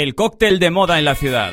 El cóctel de moda en la ciudad.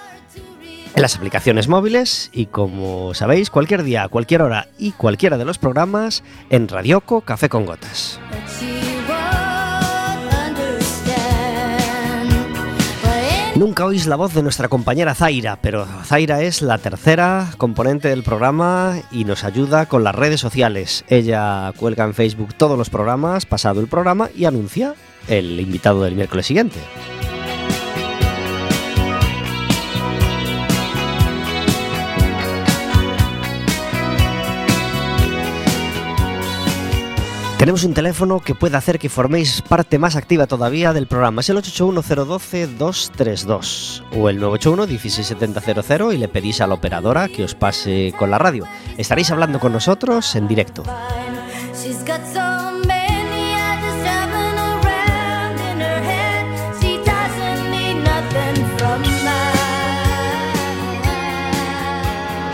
las aplicaciones móviles y como sabéis, cualquier día, cualquier hora y cualquiera de los programas en Radioco Café con Gotas. Nunca oís la voz de nuestra compañera Zaira, pero Zaira es la tercera componente del programa y nos ayuda con las redes sociales. Ella cuelga en Facebook todos los programas, pasado el programa, y anuncia el invitado del miércoles siguiente. Tenemos un teléfono que puede hacer que forméis parte más activa todavía del programa. Es el 881-012-232 o el 981-16700 y le pedís a la operadora que os pase con la radio. Estaréis hablando con nosotros en directo.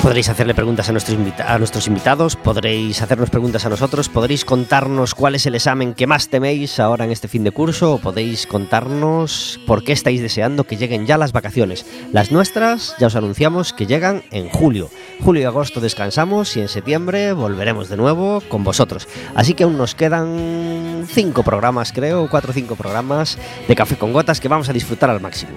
Podréis hacerle preguntas a nuestros, invitados, podréis hacernos preguntas a nosotros, podréis contarnos cuál es el examen que más teméis ahora en este fin de curso, o podéis contarnos por qué estáis deseando que lleguen ya las vacaciones. Las nuestras ya os anunciamos que llegan en julio. Julio y agosto descansamos y en septiembre volveremos de nuevo con vosotros. Así que aún nos quedan cinco programas, creo, cuatro o cinco programas de café con gotas que vamos a disfrutar al máximo.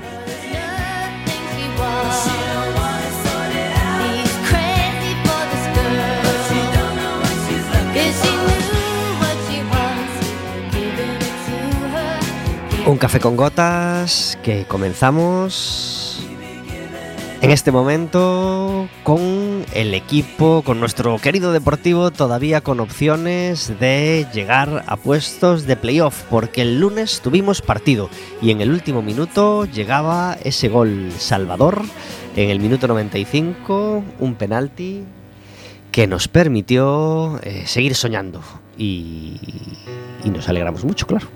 Un café con gotas que comenzamos en este momento con el equipo, con nuestro querido deportivo todavía con opciones de llegar a puestos de playoff, porque el lunes tuvimos partido y en el último minuto llegaba ese gol salvador en el minuto 95, un penalti que nos permitió eh, seguir soñando y, y nos alegramos mucho, claro.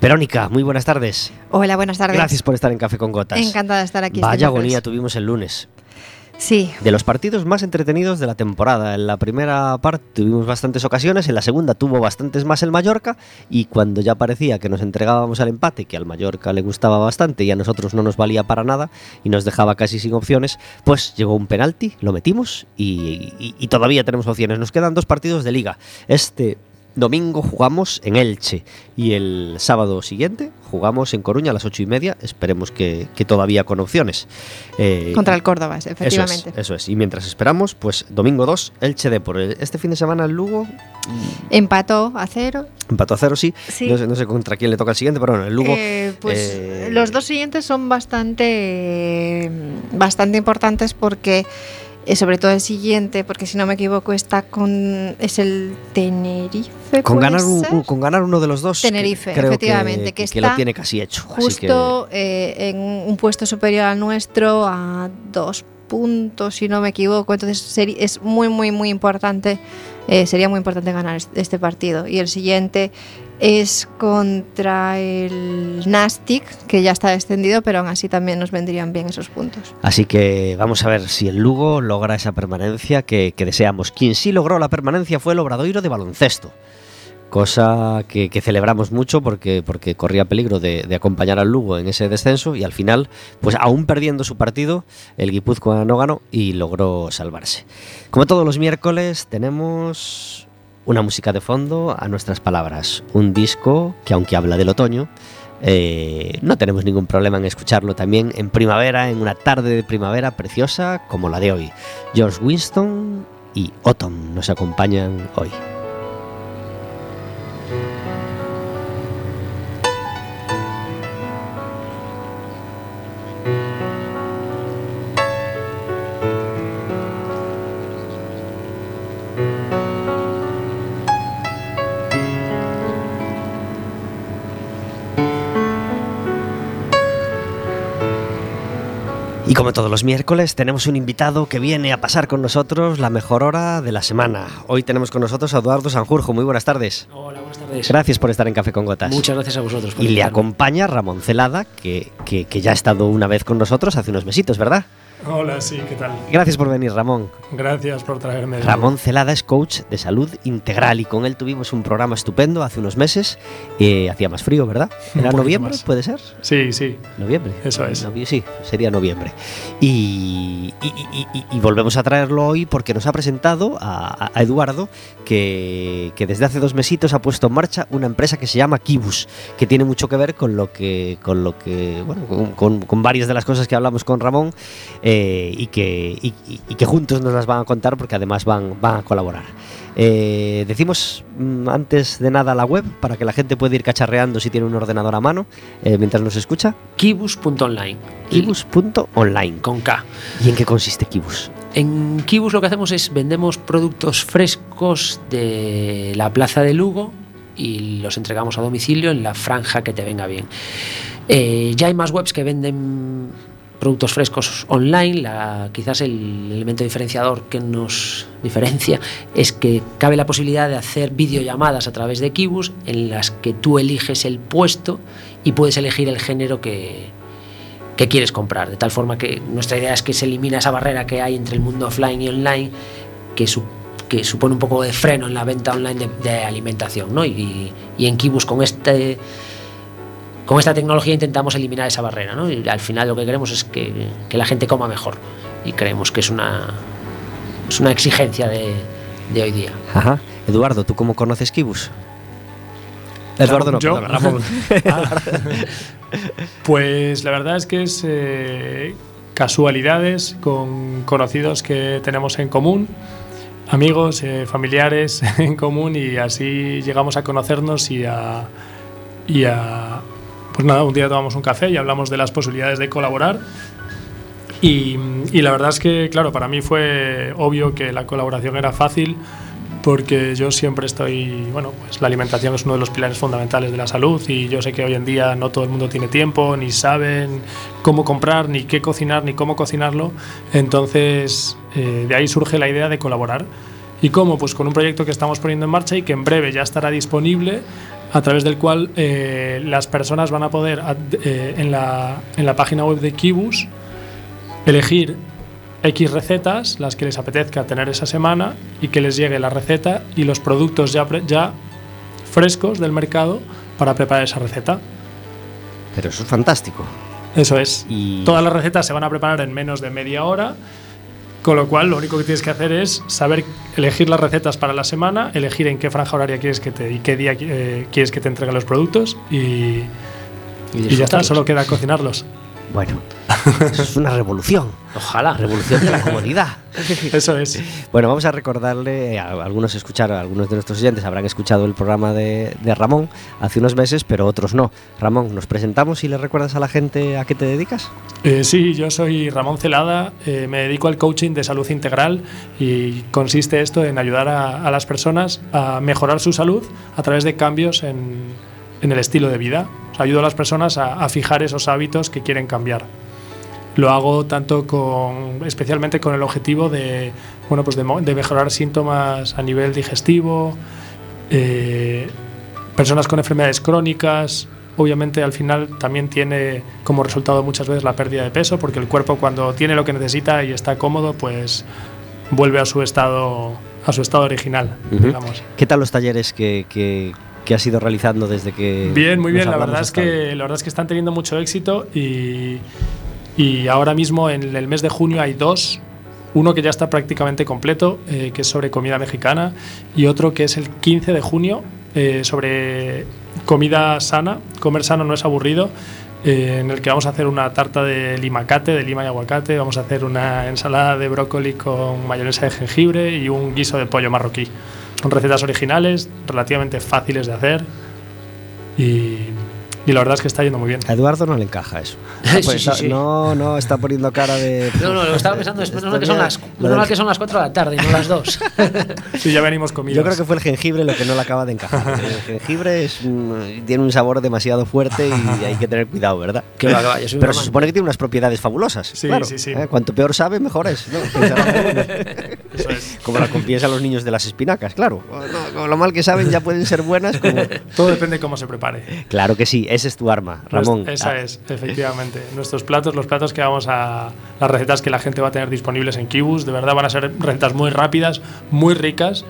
Verónica, muy buenas tardes. Hola, buenas tardes. Gracias por estar en Café con Gotas. Encantada de estar aquí. Vaya agonía tuvimos el lunes. Sí. De los partidos más entretenidos de la temporada. En la primera parte tuvimos bastantes ocasiones, en la segunda tuvo bastantes más el Mallorca y cuando ya parecía que nos entregábamos al empate, que al Mallorca le gustaba bastante y a nosotros no nos valía para nada y nos dejaba casi sin opciones, pues llegó un penalti, lo metimos y, y, y todavía tenemos opciones. Nos quedan dos partidos de liga. Este domingo jugamos en Elche y el sábado siguiente jugamos en Coruña a las ocho y media, esperemos que, que todavía con opciones. Eh, Contra el Córdoba, efectivamente. Eso es, eso es, y mientras esperamos, pues domingo 2, Elche de por este fin de semana el Lugo... Empató a cero. Empató a cero, sí. sí. No, sé, no, sé, contra quién le toca el siguiente, pero bueno, el Lugo... Eh, pues eh, los dos siguientes son bastante, bastante importantes porque... Eh, sobre todo el siguiente, porque si no me equivoco está con es el Tenerife. Con ganar, un, con ganar uno de los dos. Tenerife, que, efectivamente, que, que, está que, lo tiene casi hecho. Justo que... eh, en un puesto superior al nuestro a dos puntos, si no me equivoco. Entonces es muy, muy, muy importante. Eh, sería muy importante ganar este partido. Y el siguiente es contra el Nastic, que ya está descendido, pero aún así también nos vendrían bien esos puntos. Así que vamos a ver si el Lugo logra esa permanencia que, deseamos. Quien sí logró la permanencia fue el Obradoiro de baloncesto cosa que, celebramos mucho porque, porque corría peligro de, acompañar al Lugo en ese descenso y al final, pues aún perdiendo su partido, el Guipúzcoa no ganó y logró salvarse. Como todos los miércoles, tenemos una música de fondo a nuestras palabras, un disco que aunque habla del otoño, eh, no tenemos ningún problema en escucharlo también en primavera, en una tarde de primavera preciosa como la de hoy. George Winston y Autumn nos acompañan hoy. Y como todos los miércoles, tenemos un invitado que viene a pasar con nosotros la mejor hora de la semana. Hoy tenemos con nosotros a Eduardo Sanjurjo. Muy buenas tardes. Hola, buenas tardes. Gracias por estar en Café con Gotas. Muchas gracias a vosotros. y le acompaña Ramón Celada, que, que, que ya ha estado una vez con nosotros hace unos mesitos, ¿verdad? Hola, sí, ¿qué tal? Gracias por venir, Ramón. Gracias por traerme. Ramón Celada es coach de salud integral y con él tuvimos un programa estupendo hace unos meses. Eh, hacía más frío, ¿verdad? ¿Era noviembre, puede ser? Sí, sí. Noviembre. Eso es. sí, sería noviembre. Y, volvemos a traerlo hoy porque nos ha presentado a, Eduardo que, desde hace dos mesitos ha puesto en marcha una empresa que se llama Kibus, que tiene mucho que ver con lo que, con lo que, bueno, con, varias de las cosas que hablamos con Ramón. Eh, y, que, que juntos nos las van a contar porque además van, van a colaborar. Eh, decimos mm, antes de nada la web para que la gente pueda ir cacharreando si tiene un ordenador a mano eh, mientras nos escucha. Kibus.online. Kibus.online. Con K. ¿Y en qué consiste Kibus? En Kibus lo que hacemos es vendemos productos frescos de la plaza de Lugo y los entregamos a domicilio en la franja que te venga bien. ya hay más webs que venden productos frescos online, la, quizás el elemento diferenciador que nos diferencia es que cabe la posibilidad de hacer videollamadas a través de Kibus en las que tú eliges el puesto y puedes elegir el género que, que quieres comprar. De tal forma que nuestra idea es que se elimina esa barrera que hay entre el mundo offline y online que, que supone un poco de freno en la venta online de, alimentación. ¿no? Y, y en Kibus con este con esta tecnología intentamos eliminar esa barrera, ¿no? Y al final lo que queremos es que, que la gente coma mejor y creemos que es una, es una exigencia de, de hoy día. Ajá. Eduardo, ¿tú cómo conoces Kibus? Eduardo no, ¿Yo? Ramón. pues la verdad es que es eh, casualidades con conocidos que tenemos en común, amigos, eh, familiares en común y así llegamos a conocernos y a, y a, pues nada, un día tomamos un café y hablamos de las posibilidades de colaborar. Y, la verdad es que, claro, para mí fue obvio que la colaboración era fácil porque yo siempre estoy, bueno, pues la alimentación es uno de los pilares fundamentales de la salud y yo sé que hoy en día no todo el mundo tiene tiempo, ni saben cómo comprar, ni qué cocinar, ni cómo cocinarlo. Entonces, eh, de ahí surge la idea de colaborar. ¿Y cómo? Pues con un proyecto que estamos poniendo en marcha y que en breve ya estará disponible a través del cual eh, las personas van a poder eh, en, la, en, la, página web de Kibus elegir X recetas, las que les apetezca tener esa semana y que les llegue la receta y los productos ya, ya frescos del mercado para preparar esa receta. Pero eso es fantástico. Eso es. Y... Todas las recetas se van a preparar en menos de media hora con lo cual, lo único que tienes que hacer es saber elegir las recetas para la semana, elegir en qué franja horaria quieres que te y qué día eh, quieres que te entreguen los productos y, y ya está, solo queda cocinarlos. Bueno, eso es una revolución. Ojalá. Revolución de la comodidad. Eso es. Bueno, vamos a recordarle, a algunos escucharon, algunos de nuestros oyentes habrán escuchado el programa de, Ramón hace unos meses, pero otros no. Ramón, ¿nos presentamos y le recuerdas a la gente a qué te dedicas? Eh, sí, yo soy Ramón Celada, eh, me dedico al coaching de salud integral y consiste esto en ayudar a, las personas a mejorar su salud a través de cambios en, el estilo de vida. Ayudo a las personas a fijar esos hábitos que quieren cambiar. lo hago tanto con, especialmente con el objetivo de, bueno, pues de, de mejorar síntomas a nivel digestivo, eh, personas con enfermedades crónicas, obviamente al final también tiene como resultado muchas veces la pérdida de peso, porque el cuerpo cuando tiene lo que necesita y está cómodo, pues vuelve a su estado, a su estado original, digamos. ¿Qué tal los talleres que, que, que has ido realizando desde que... Bien, muy bien, la verdad, es que, la verdad es que están teniendo mucho éxito y, y ahora mismo en el mes de junio hay dos. Uno que ya está prácticamente completo, eh, que es sobre comida mexicana, y otro que es el 15 de junio, eh, sobre comida sana, comer sano no es aburrido, eh, en el que vamos a hacer una tarta de limacate, de lima y aguacate, vamos a hacer una ensalada de brócoli con mayonesa de jengibre y un guiso de pollo marroquí. Son recetas originales, relativamente fáciles de hacer y y la verdad es que está yendo muy bien. A Eduardo no le encaja eso. Sí, Pues sí, sí. No, no, está poniendo cara de. No, no, lo estaba pensando, es menos mal que son las, mal que son las 4 de la tarde y no las 2. Sí, ya venimos comidos. Yo creo que fue el jengibre lo que no le acaba de encajar. El jengibre es tiene un sabor demasiado fuerte y hay que tener cuidado, ¿verdad? Que va, que va, yo soy un Pero se supone que tiene unas propiedades fabulosas. Sí, claro, sí, sí. ¿eh? Cuanto peor sabe, mejor es. ¿no? Eso es. Como la piensan los niños de las espinacas, claro. No, con lo mal que saben ya pueden ser buenas. como- Todo depende de cómo se prepare. Claro que sí, ese es tu arma, Ramón. Esa Ah, es, efectivamente. Nuestros platos, los platos que vamos a. las recetas que la gente va a tener disponibles en Kibus, de verdad van a ser recetas muy rápidas, muy ricas,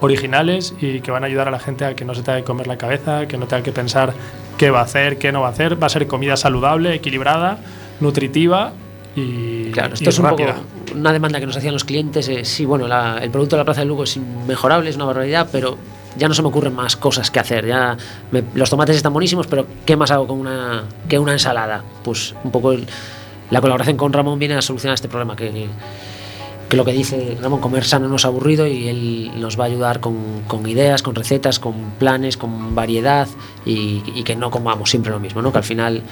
originales y que van a ayudar a la gente a que no se tenga que comer la cabeza, que no tenga que pensar qué va a hacer, qué no va a hacer. Va a ser comida saludable, equilibrada, nutritiva y, Claro, y esto es un poco rápida. Una demanda que nos hacían los clientes. eh, sí, bueno, la- el producto de la Plaza de Lugo es inmejorable, es una barbaridad, pero ya no se me ocurren más cosas que hacer. Ya me- los tomates están buenísimos, pero ¿qué más hago con una, que una ensalada? Pues un poco el- la colaboración con Ramón viene a solucionar este problema que, que lo que dice Ramón, comer sano no es aburrido y él nos va a ayudar con, con ideas, con recetas, con planes, con variedad y, y que no comamos siempre lo mismo, ¿no? Que al final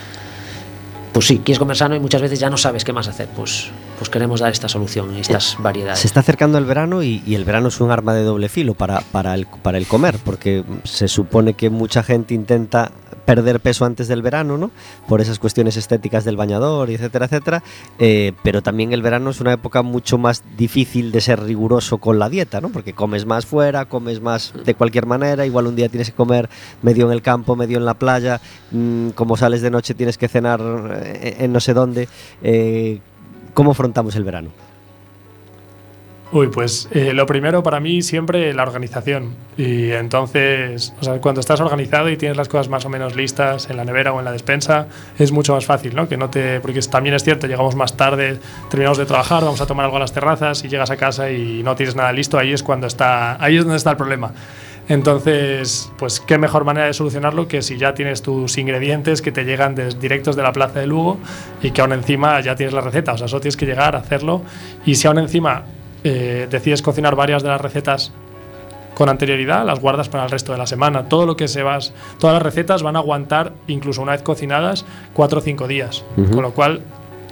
pues sí, quieres comer sano y muchas veces ya no sabes qué más hacer. Pues, pues queremos dar esta solución y estas variedades. Se está acercando el verano y, y el verano es un arma de doble filo para, para, el, para el comer, porque se supone que mucha gente intenta perder peso antes del verano, ¿no? Por esas cuestiones estéticas del bañador, etcétera, etcétera. Eh, pero también el verano es una época mucho más difícil de ser riguroso con la dieta, ¿no? Porque comes más fuera, comes más de cualquier manera. Igual un día tienes que comer medio en el campo, medio en la playa. mm, como sales de noche tienes que cenar eh, en no sé dónde. Eh, ¿Cómo afrontamos el verano? Uy, pues eh, lo primero para mí siempre la organización. Y entonces, o sea, cuando estás organizado y tienes las cosas más o menos listas en la nevera o en la despensa, es mucho más fácil, ¿no? Que no te, porque también es cierto, llegamos más tarde, terminamos de trabajar, vamos a tomar algo a las terrazas y llegas a casa y no tienes nada listo, ahí es cuando está, ahí es donde está el problema. Entonces, pues qué mejor manera de solucionarlo que si ya tienes tus ingredientes que te llegan directos de la plaza de Lugo y que aún encima ya tienes la receta, o sea, solo tienes que llegar a hacerlo y si aún encima eh, decides cocinar varias de las recetas con anterioridad, las guardas para el resto de la semana. Todo lo que se vas, todas las recetas van a aguantar, incluso una vez cocinadas, cuatro o cinco días. Ujú. Con lo cual,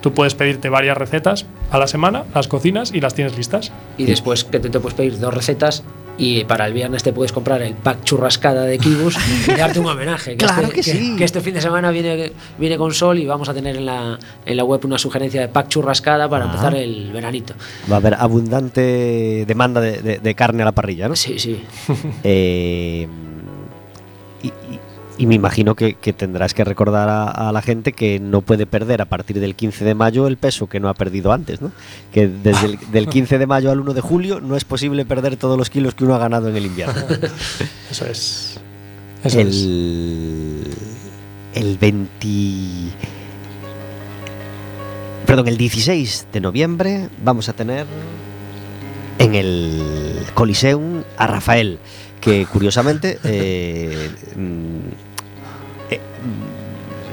tú puedes pedirte varias recetas a la semana, las cocinas y las tienes listas. Y después que te, te puedes pedir dos recetas y para el viernes te puedes comprar el pack churrascada de Kibus y darte un homenaje. Claro este, que sí. Que este fin de semana viene, viene con sol y vamos a tener en la, en la web una sugerencia de pack churrascada para Ah. empezar el veranito. Va a haber abundante demanda de, de- de carne a la parrilla, ¿no? Sí, sí. Eh, y- me imagino que, que tendrás que recordar a, a la gente que no puede perder a partir del 15 de mayo el peso que no ha perdido antes, ¿no? Que desde el del 15 de mayo al 1 de julio no es posible perder todos los kilos que uno ha ganado en el invierno. Eso es. Eso es. el, el 20. Perdón, el 16 de noviembre vamos a tener en el Coliseum a Rafael, que curiosamente. eh,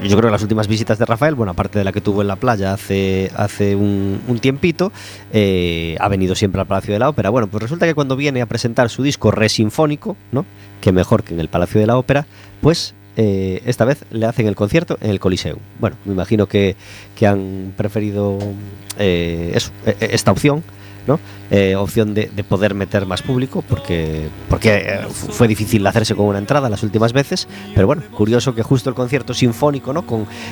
yo creo que las últimas visitas de Rafael, bueno, aparte de la que tuvo en la playa hace, hace un, un tiempito, eh, ha venido siempre al Palacio de la Ópera. Bueno, pues resulta que cuando viene a presentar su disco Re Sinfónico, ¿no? que mejor que en el Palacio de la Ópera, pues eh, esta vez le hacen el concierto en el Coliseum. Bueno, me imagino que, que han preferido eh, eso, eh, esta opción Eh, opción de, de, poder meter más público, porque, eh, fue difícil hacerse con una entrada las últimas veces, pero bueno, curioso que justo el concierto sinfónico, ¿no?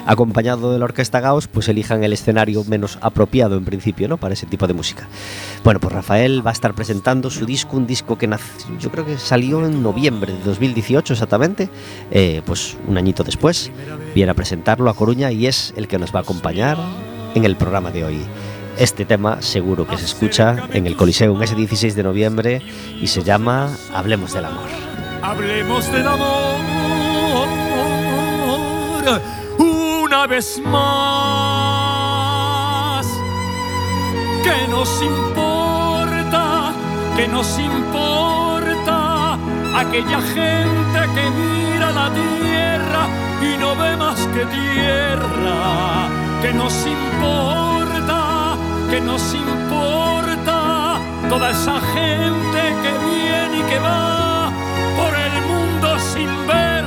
Acompañado de la Orquesta Gauss, pues elijan el escenario menos apropiado en principio, ¿no? Para ese tipo de música. Bueno, pues Rafael va a estar presentando su disco, un disco que yo creo que salió en noviembre de 2018 exactamente, eh, pues un añito después, viene a presentarlo a Coruña y es el que nos va a acompañar en el programa de hoy. Este tema seguro que se escucha en el Coliseum ese 16 de noviembre y se llama Hablemos del amor. Hablemos del amor una vez más. Que nos importa, que nos importa aquella gente que mira la tierra y no ve más que tierra. Que nos importa que nos importa toda esa gente que viene y que va por el mundo sin ver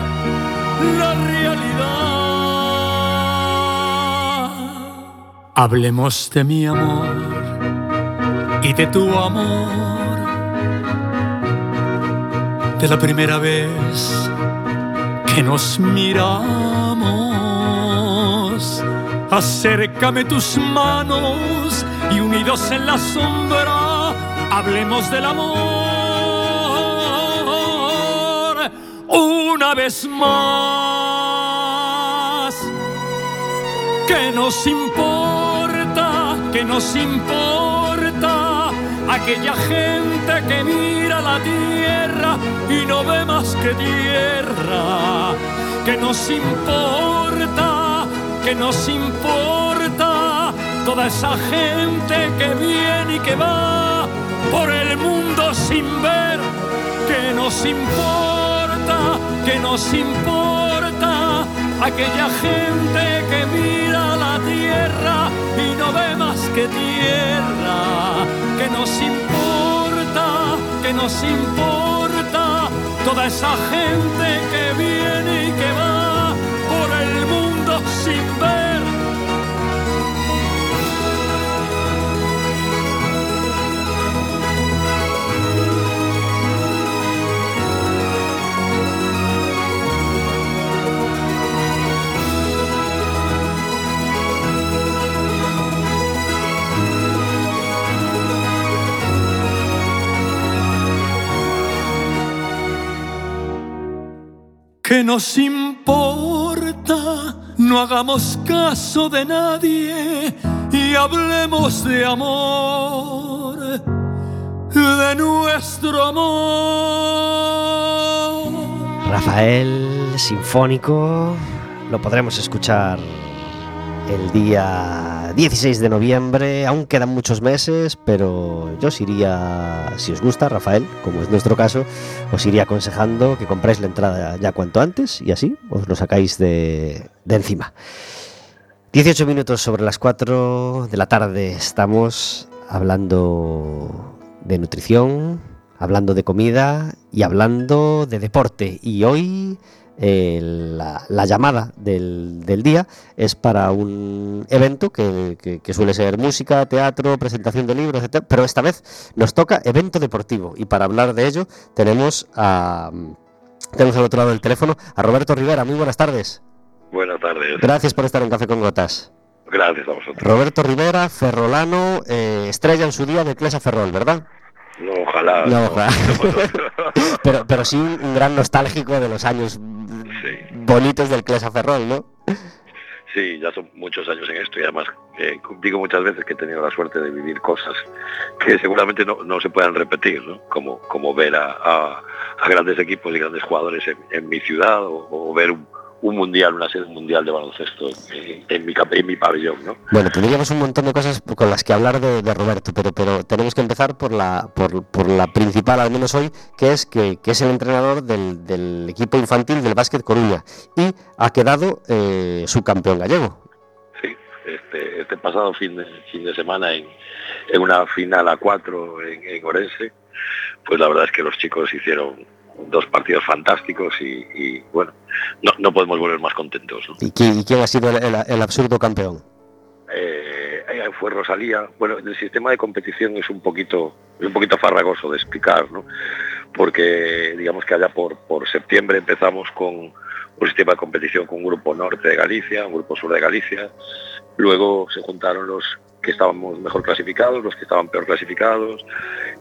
la realidad. Hablemos de mi amor y de tu amor, de la primera vez que nos miramos. Acércame tus manos unidos en la sombra hablemos del amor una vez más. Que nos importa, que nos importa aquella gente que mira la tierra y no ve más que tierra. Que nos importa, que nos importa toda esa gente que viene y que va por el mundo sin ver que nos importa, que nos importa aquella gente que mira la tierra y no ve más que tierra, que nos importa, que nos importa toda esa gente que viene y que va por el mundo sin ver que nos importa, no hagamos caso de nadie y hablemos de amor, de nuestro amor. Rafael Sinfónico, lo podremos escuchar el día 16 de noviembre. Aún quedan muchos meses, pero yo os iría, si os gusta, Rafael, como es nuestro caso, os iría aconsejando que compráis la entrada ya cuanto antes y así os lo sacáis de, de encima. 18 minutos sobre las 4 de la tarde estamos hablando de nutrición, hablando de comida y hablando de deporte. Y hoy eh, la, la, llamada del, del, día es para un evento que, que, que, suele ser música, teatro, presentación de libros, etc. Pero esta vez nos toca evento deportivo y para hablar de ello tenemos a tenemos al otro lado del teléfono a Roberto Rivera. Muy buenas tardes. Buenas tardes. Gracias por estar en Café con Gotas. Gracias a vosotros. Roberto Rivera, ferrolano, eh, estrella en su día de Clesa Ferrol, ¿verdad? No, ojalá. No, ojalá. pero, pero sí un, gran nostálgico de los años sí. bonitos del Clesa Ferrol, ¿no? Sí, ya son muchos años en esto y además eh, digo muchas veces que he tenido la suerte de vivir cosas que seguramente no, no se puedan repetir, ¿no? Como, como ver a, a, a, grandes equipos y grandes jugadores en, en mi ciudad o, o ver un, un mundial, una sede mundial de baloncesto en, en, mi, en mi pabellón, ¿no? Bueno, tendríamos un montón de cosas con las que hablar de, de Roberto, pero, pero tenemos que empezar por la, por, por la principal, al menos hoy, que es que, que es el entrenador del, del, equipo infantil del básquet Coruña y ha quedado eh, subcampeón gallego. Sí, este, este pasado fin de, fin de semana en, en una final a cuatro en, en Orense, pues la verdad es que los chicos hicieron dos partidos fantásticos y, y bueno, no, no, podemos volver más contentos. ¿no? ¿Y, quién, ¿Y, quién, ha sido el, el, el absurdo campeón? Eh, fue Rosalía. Bueno, el sistema de competición es un poquito, un poquito farragoso de explicar, ¿no? Porque digamos que allá por, por septiembre empezamos con un sistema de competición con un grupo norte de Galicia, un grupo sur de Galicia. Luego se juntaron los que estábamos mejor clasificados, los que estaban peor clasificados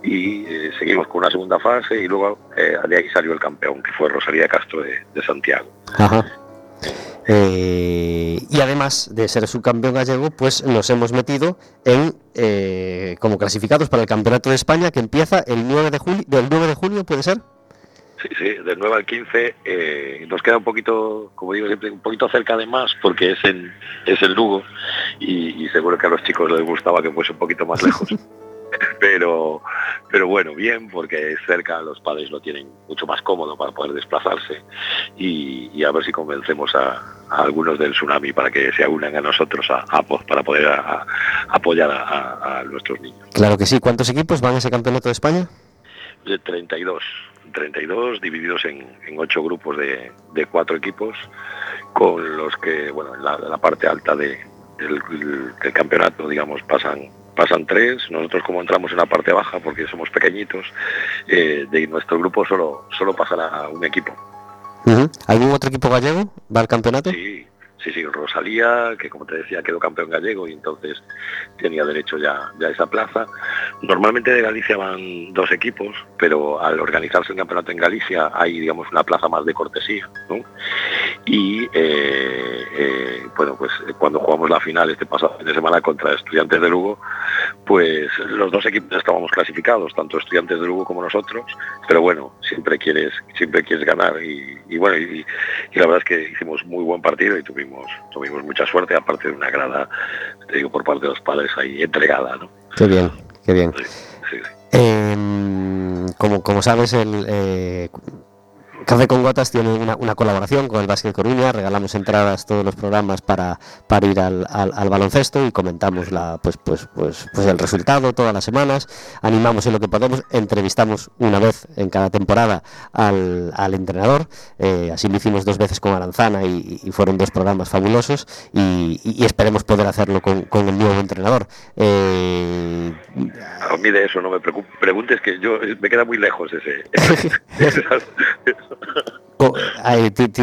y eh, seguimos con una segunda fase y luego eh, de ahí salió el campeón, que fue Rosalía Castro de, Santiago. Eh, y además de ser subcampeón gallego, pues nos hemos metido en eh, como clasificados para el Campeonato de España que empieza el 9 de julio, del 9 de junio, ¿puede ser? Sí, sí, del 9 al 15 eh, nos queda un poquito, como digo siempre, un poquito cerca de más porque es en es el Lugo y, y seguro que a los chicos les gustaba que fuese un poquito más lejos. pero pero bueno, bien, porque cerca los padres lo tienen mucho más cómodo para poder desplazarse y, y a ver si convencemos a, a, algunos del tsunami para que se unan a nosotros a, a para poder a, apoyar a, nuestros niños. Claro que sí. ¿Cuántos equipos van a ese campeonato de España? De 32. 32 divididos en, en ocho grupos de, de, cuatro equipos con los que, bueno, en la, la parte alta de, del, del campeonato, digamos, pasan pasan tres, nosotros como entramos en la parte baja porque somos pequeñitos, eh, de nuestro grupo solo, solo pasará un equipo. ¿Algún otro equipo gallego va al campeonato? Sí, sí, sí, Rosalía, que como te decía quedó campeón gallego y entonces tenía derecho ya, a esa plaza. Normalmente de Galicia van dos equipos, pero al organizarse el campeonato en Galicia hay, digamos, una plaza más de cortesía. Y, eh, eh, bueno, pues cuando jugamos la final este pasado fin de semana contra Estudiantes de Lugo, pues los dos equipos estábamos clasificados, tanto Estudiantes de Lugo como nosotros, pero bueno, siempre quieres, siempre quieres ganar y, y bueno, y, y, la verdad es que hicimos muy buen partido y tuvimos, tuvimos mucha suerte, aparte de una grada, te digo, por parte de los padres ahí entregada, ¿no? Qué bien, qué bien. Sí, sí, sí. Eh, como, como sabes, el... Eh, Café con Gotas tiene una, una, colaboración con el Básquet Coruña, regalamos entradas todos los programas para, para ir al, al, al, baloncesto y comentamos la, pues, pues, pues, pues el resultado todas las semanas, animamos en lo que podemos, entrevistamos una vez en cada temporada al, al entrenador, eh, así lo hicimos dos veces con Aranzana y, y fueron dos programas fabulosos y, y, esperemos poder hacerlo con, con el nuevo entrenador. Eh... A mí de eso no me preguntes que yo me queda muy lejos ese.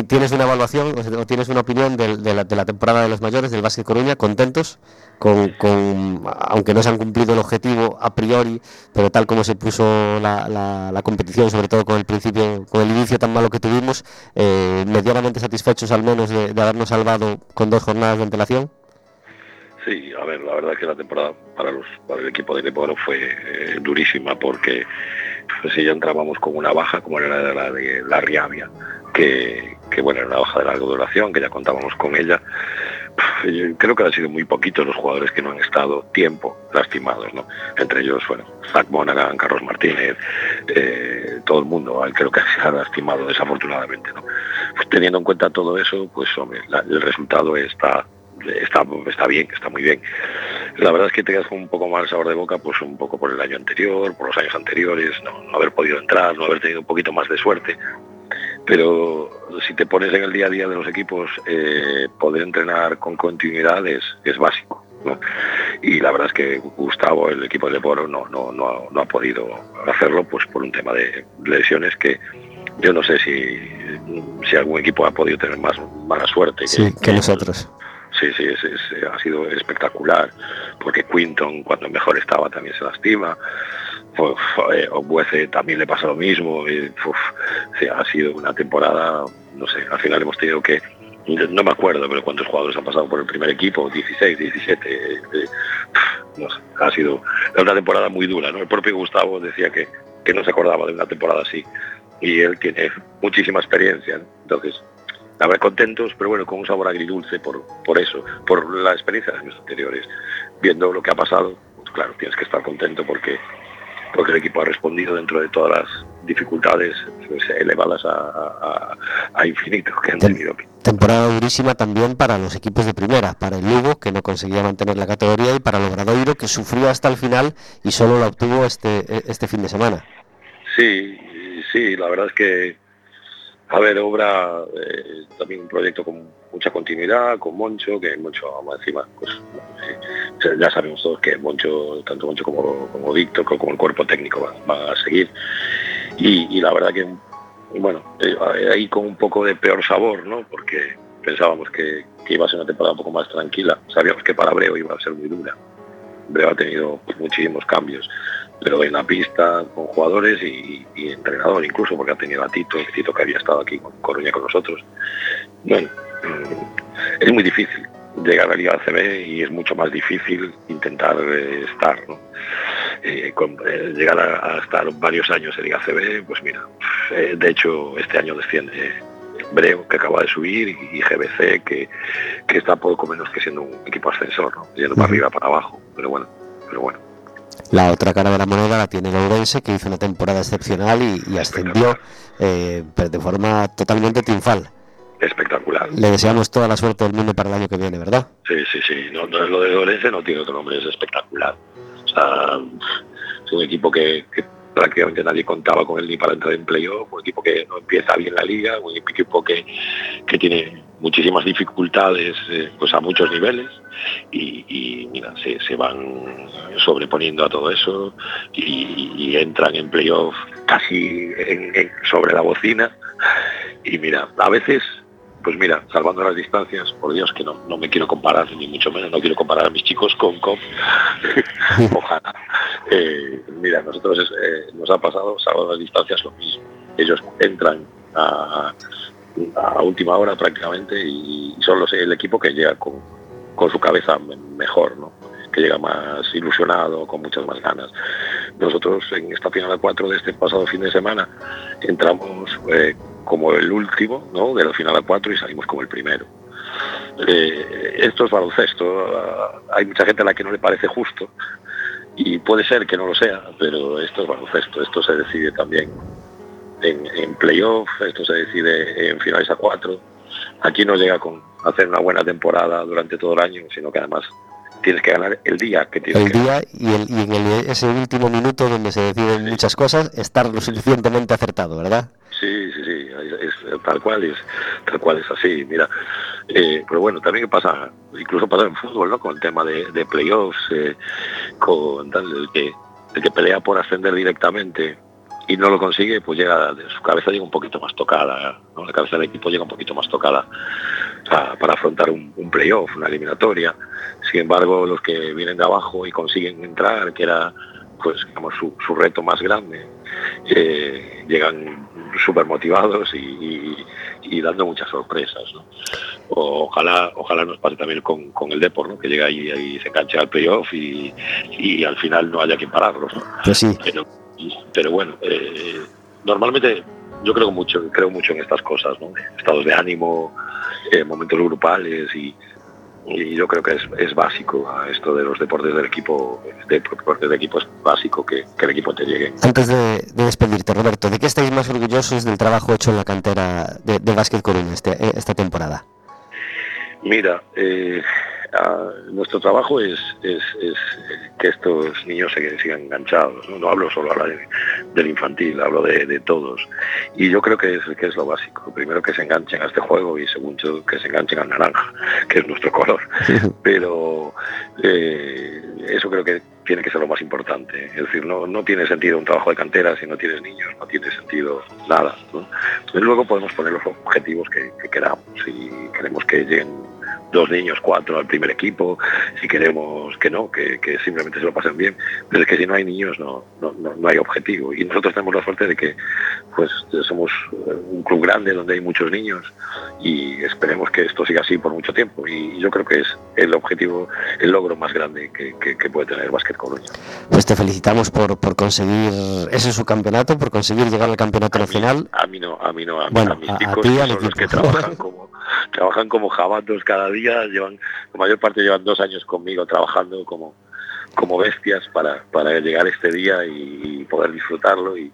¿Tienes una evaluación o tienes una opinión de, de, la, de la, temporada de los mayores del Básquet Coruña? ¿Contentos? Con, con, aunque no se han cumplido el objetivo a priori, pero tal como se puso la, la, la competición, sobre todo con el principio, con el inicio tan malo que tuvimos, eh, medianamente satisfechos al menos de, de habernos salvado con dos jornadas de antelación. Sí, a ver, la verdad es que la temporada para los para el equipo de Neporo fue eh, durísima porque pues si ya entrábamos con una baja como era la de la Riavia, que, que bueno, era una baja de larga duración, que ya contábamos con ella. Creo que han sido muy poquitos los jugadores que no han estado tiempo lastimados, ¿no? Entre ellos, bueno, Zach Monaghan, Carlos Martínez, eh, todo el mundo, creo que se ha lastimado desafortunadamente, ¿no? Pues teniendo en cuenta todo eso, pues hombre, el resultado está está, está bien, está muy bien. La verdad es que te quedas con un poco mal sabor de boca, pues un poco por el año anterior, por los años anteriores, no, no haber podido entrar, no haber tenido un poquito más de suerte. Pero si te pones en el día a día de los equipos, eh, poder entrenar con continuidad es, es básico. ¿no? Y la verdad es que Gustavo, el equipo de Poro, no, no, no, no ha podido hacerlo pues por un tema de lesiones que yo no sé si, si algún equipo ha podido tener más mala suerte sí, que, que nosotros. Sí, sí, ha sido espectacular, porque Quinton cuando mejor estaba también se lastima, uf, eh, también le pasa lo mismo, y, ha sido una temporada, no sé, al final hemos tenido que, no me acuerdo, pero cuántos jugadores han pasado por el primer equipo, 16, 17, eh, eh, no sé, ha sido una temporada muy dura, ¿no? El propio Gustavo decía que, que no se acordaba de una temporada así, y él tiene muchísima experiencia, ¿no? entonces verdad contentos, pero bueno, con un sabor agridulce por, por eso, por la experiencia de años anteriores. Viendo lo que ha pasado, pues claro, tienes que estar contento porque, porque el equipo ha respondido dentro de todas las dificultades pues, elevadas a, a, a, infinito que han tenido. Temporada durísima también para los equipos de primera, para el Lugo, que no conseguía mantener la categoría, y para el Obradoiro, que sufrió hasta el final y solo la obtuvo este, este fin de semana. Sí, sí, la verdad es que A ver, obra eh, también un proyecto con mucha continuidad, con Moncho, que Moncho encima, pues eh, ya sabemos todos que Moncho, tanto Moncho como, como Víctor, como el cuerpo técnico van, a seguir. Y, la verdad que, bueno, eh, ahí con un poco de peor sabor, ¿no? Porque pensábamos que, iba a ser una temporada un poco más tranquila. Sabíamos que para Breo iba a ser muy dura. Breo ha tenido pues, muchísimos cambios pero en la pista con jugadores y, entrenador incluso, porque ha tenido a Tito, Tito que había estado aquí con Coruña con nosotros. Bueno, mm, es muy difícil llegar a la Liga CB y es mucho más difícil intentar eh, estar, ¿no? Eh, eh, llegar a, estar varios años en Liga CB, pues mira, de hecho este año desciende Breo, que acaba de subir, y, GBC, que, que, está poco menos que siendo un equipo ascensor, ¿no? yendo para arriba, para abajo, pero bueno, pero bueno. La otra cara de la moneda la tiene el que hizo una temporada excepcional y, ascendió eh, de forma totalmente triunfal. Espectacular. Le deseamos toda la suerte del mundo para el año que viene, ¿verdad? Sí, sí, sí. No, lo de Orense no tiene otro nombre, es espectacular. O sea, es un equipo que, prácticamente nadie contaba con él ni para entrar en playoff, un equipo que no empieza bien la liga, un equipo que, que tiene muchísimas dificultades eh, pues a muchos niveles y, mira, se, van sobreponiendo a todo eso y, entran en playoff casi sobre la bocina y mira, a veces pues mira, salvando las distancias, por Dios que no, no me quiero comparar, ni mucho menos, no quiero comparar a mis chicos con COP. Ojalá. Eh, mira, nosotros eh, nos ha pasado, salvando las distancias, lo mismo. Ellos entran a, a última hora prácticamente y son los, el equipo que llega con, con su cabeza mejor, ¿no? que llega más ilusionado, con muchas más ganas. Nosotros en esta final a 4 de este pasado fin de semana entramos eh, como el último ¿no? de la final a 4 y salimos como el primero. Eh, esto es baloncesto, ah, hay mucha gente a la que no le parece justo y puede ser que no lo sea, pero esto es baloncesto, esto se decide también en, playoff, esto se decide en finales a cuatro. Aquí no llega con hacer una buena temporada durante todo el año, sino que además tienes que ganar el día que tienes el día y, el, y en ese último minuto donde se deciden muchas cosas estar lo suficientemente acertado verdad sí sí sí es, tal cual es tal cual es así mira eh, pero bueno también pasa incluso pasa en fútbol no con el tema de, de playoffs eh, con tal, el que el que pelea por ascender directamente y no lo consigue, pues llega, su cabeza llega un poquito más tocada, la cabeza del equipo llega un poquito más tocada para afrontar un, playoff, una eliminatoria. Sin embargo, los que vienen de abajo y consiguen entrar, que era pues digamos su, reto más grande, eh, llegan súper motivados y, dando muchas sorpresas. ojalá, ojalá nos pase también con, el Depor, que llega ahí y se engancha al playoff y, y al final no haya que pararlos. Pues sí pero bueno, eh, normalmente yo creo mucho, creo mucho en estas cosas, ¿no? estados de ánimo, eh, momentos grupales y, yo creo que es, básico a esto de los deportes del equipo, de deportes de equipo es básico que, el equipo te llegue. Antes de, despedirte, Roberto, ¿de qué estáis más orgullosos del trabajo hecho en la cantera de, de Básquet Coruña este, eh, esta temporada? Mira, nuestro trabajo es, que estos niños se, sigan enganchados. ¿no? hablo solo ahora del infantil, hablo de, todos. Y yo creo que es, que es lo básico. Primero que se enganchen a este juego y segundo que se enganchen al naranja, que es nuestro color. Pero eh, eso creo que tiene que ser lo más importante. Es decir, no, no tiene sentido un trabajo de cantera si no tienes niños, no tiene sentido nada. Entonces luego podemos poner los objetivos que, que queramos y queremos que lleguen dos niños, cuatro al primer equipo, si queremos que no, que, simplemente se lo pasen bien, pero es que si no hay niños no, no, no, hay objetivo. Y nosotros tenemos la suerte de que pues somos un club grande donde hay muchos niños y esperemos que esto siga así por mucho tiempo. Y yo creo que es el objetivo, el logro más grande que, puede tener el Básquet Coruña. Pues te felicitamos por, por conseguir ese su campeonato, por conseguir llegar al campeonato nacional. A mí no, a mí no, a, bueno, mis chicos son los que trabajan como trabajan como jabatos cada día, llevan, la mayor parte llevan dos años conmigo trabajando como, como bestias para, para llegar este día y, poder disfrutarlo y,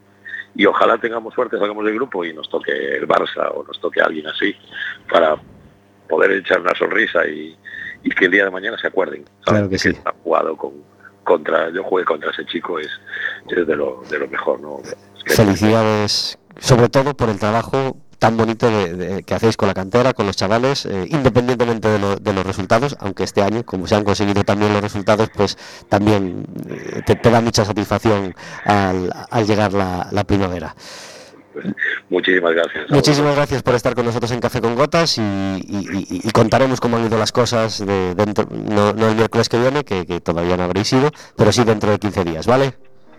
y ojalá tengamos suerte, salgamos del grupo y nos toque el Barça o nos toque alguien así para poder echar una sonrisa y, y que el día de mañana se acuerden. Claro que, sí. jugado con, contra, yo jugué contra ese chico, es, es de, lo, de lo mejor. ¿no? Felicidades, sobre todo por el trabajo tan bonito que hacéis con la cantera, con los chavales, eh, independientemente de, los resultados, aunque este año, como se han conseguido también los resultados, pues también eh, te, da mucha satisfacción al, llegar la, primavera. Muchísimas gracias. Muchísimas gracias por estar con nosotros en Café con Gotas y, contaremos cómo han ido las cosas de dentro, no, el miércoles que viene, que, que todavía no habréis ido, pero sí dentro de 15 días, ¿vale?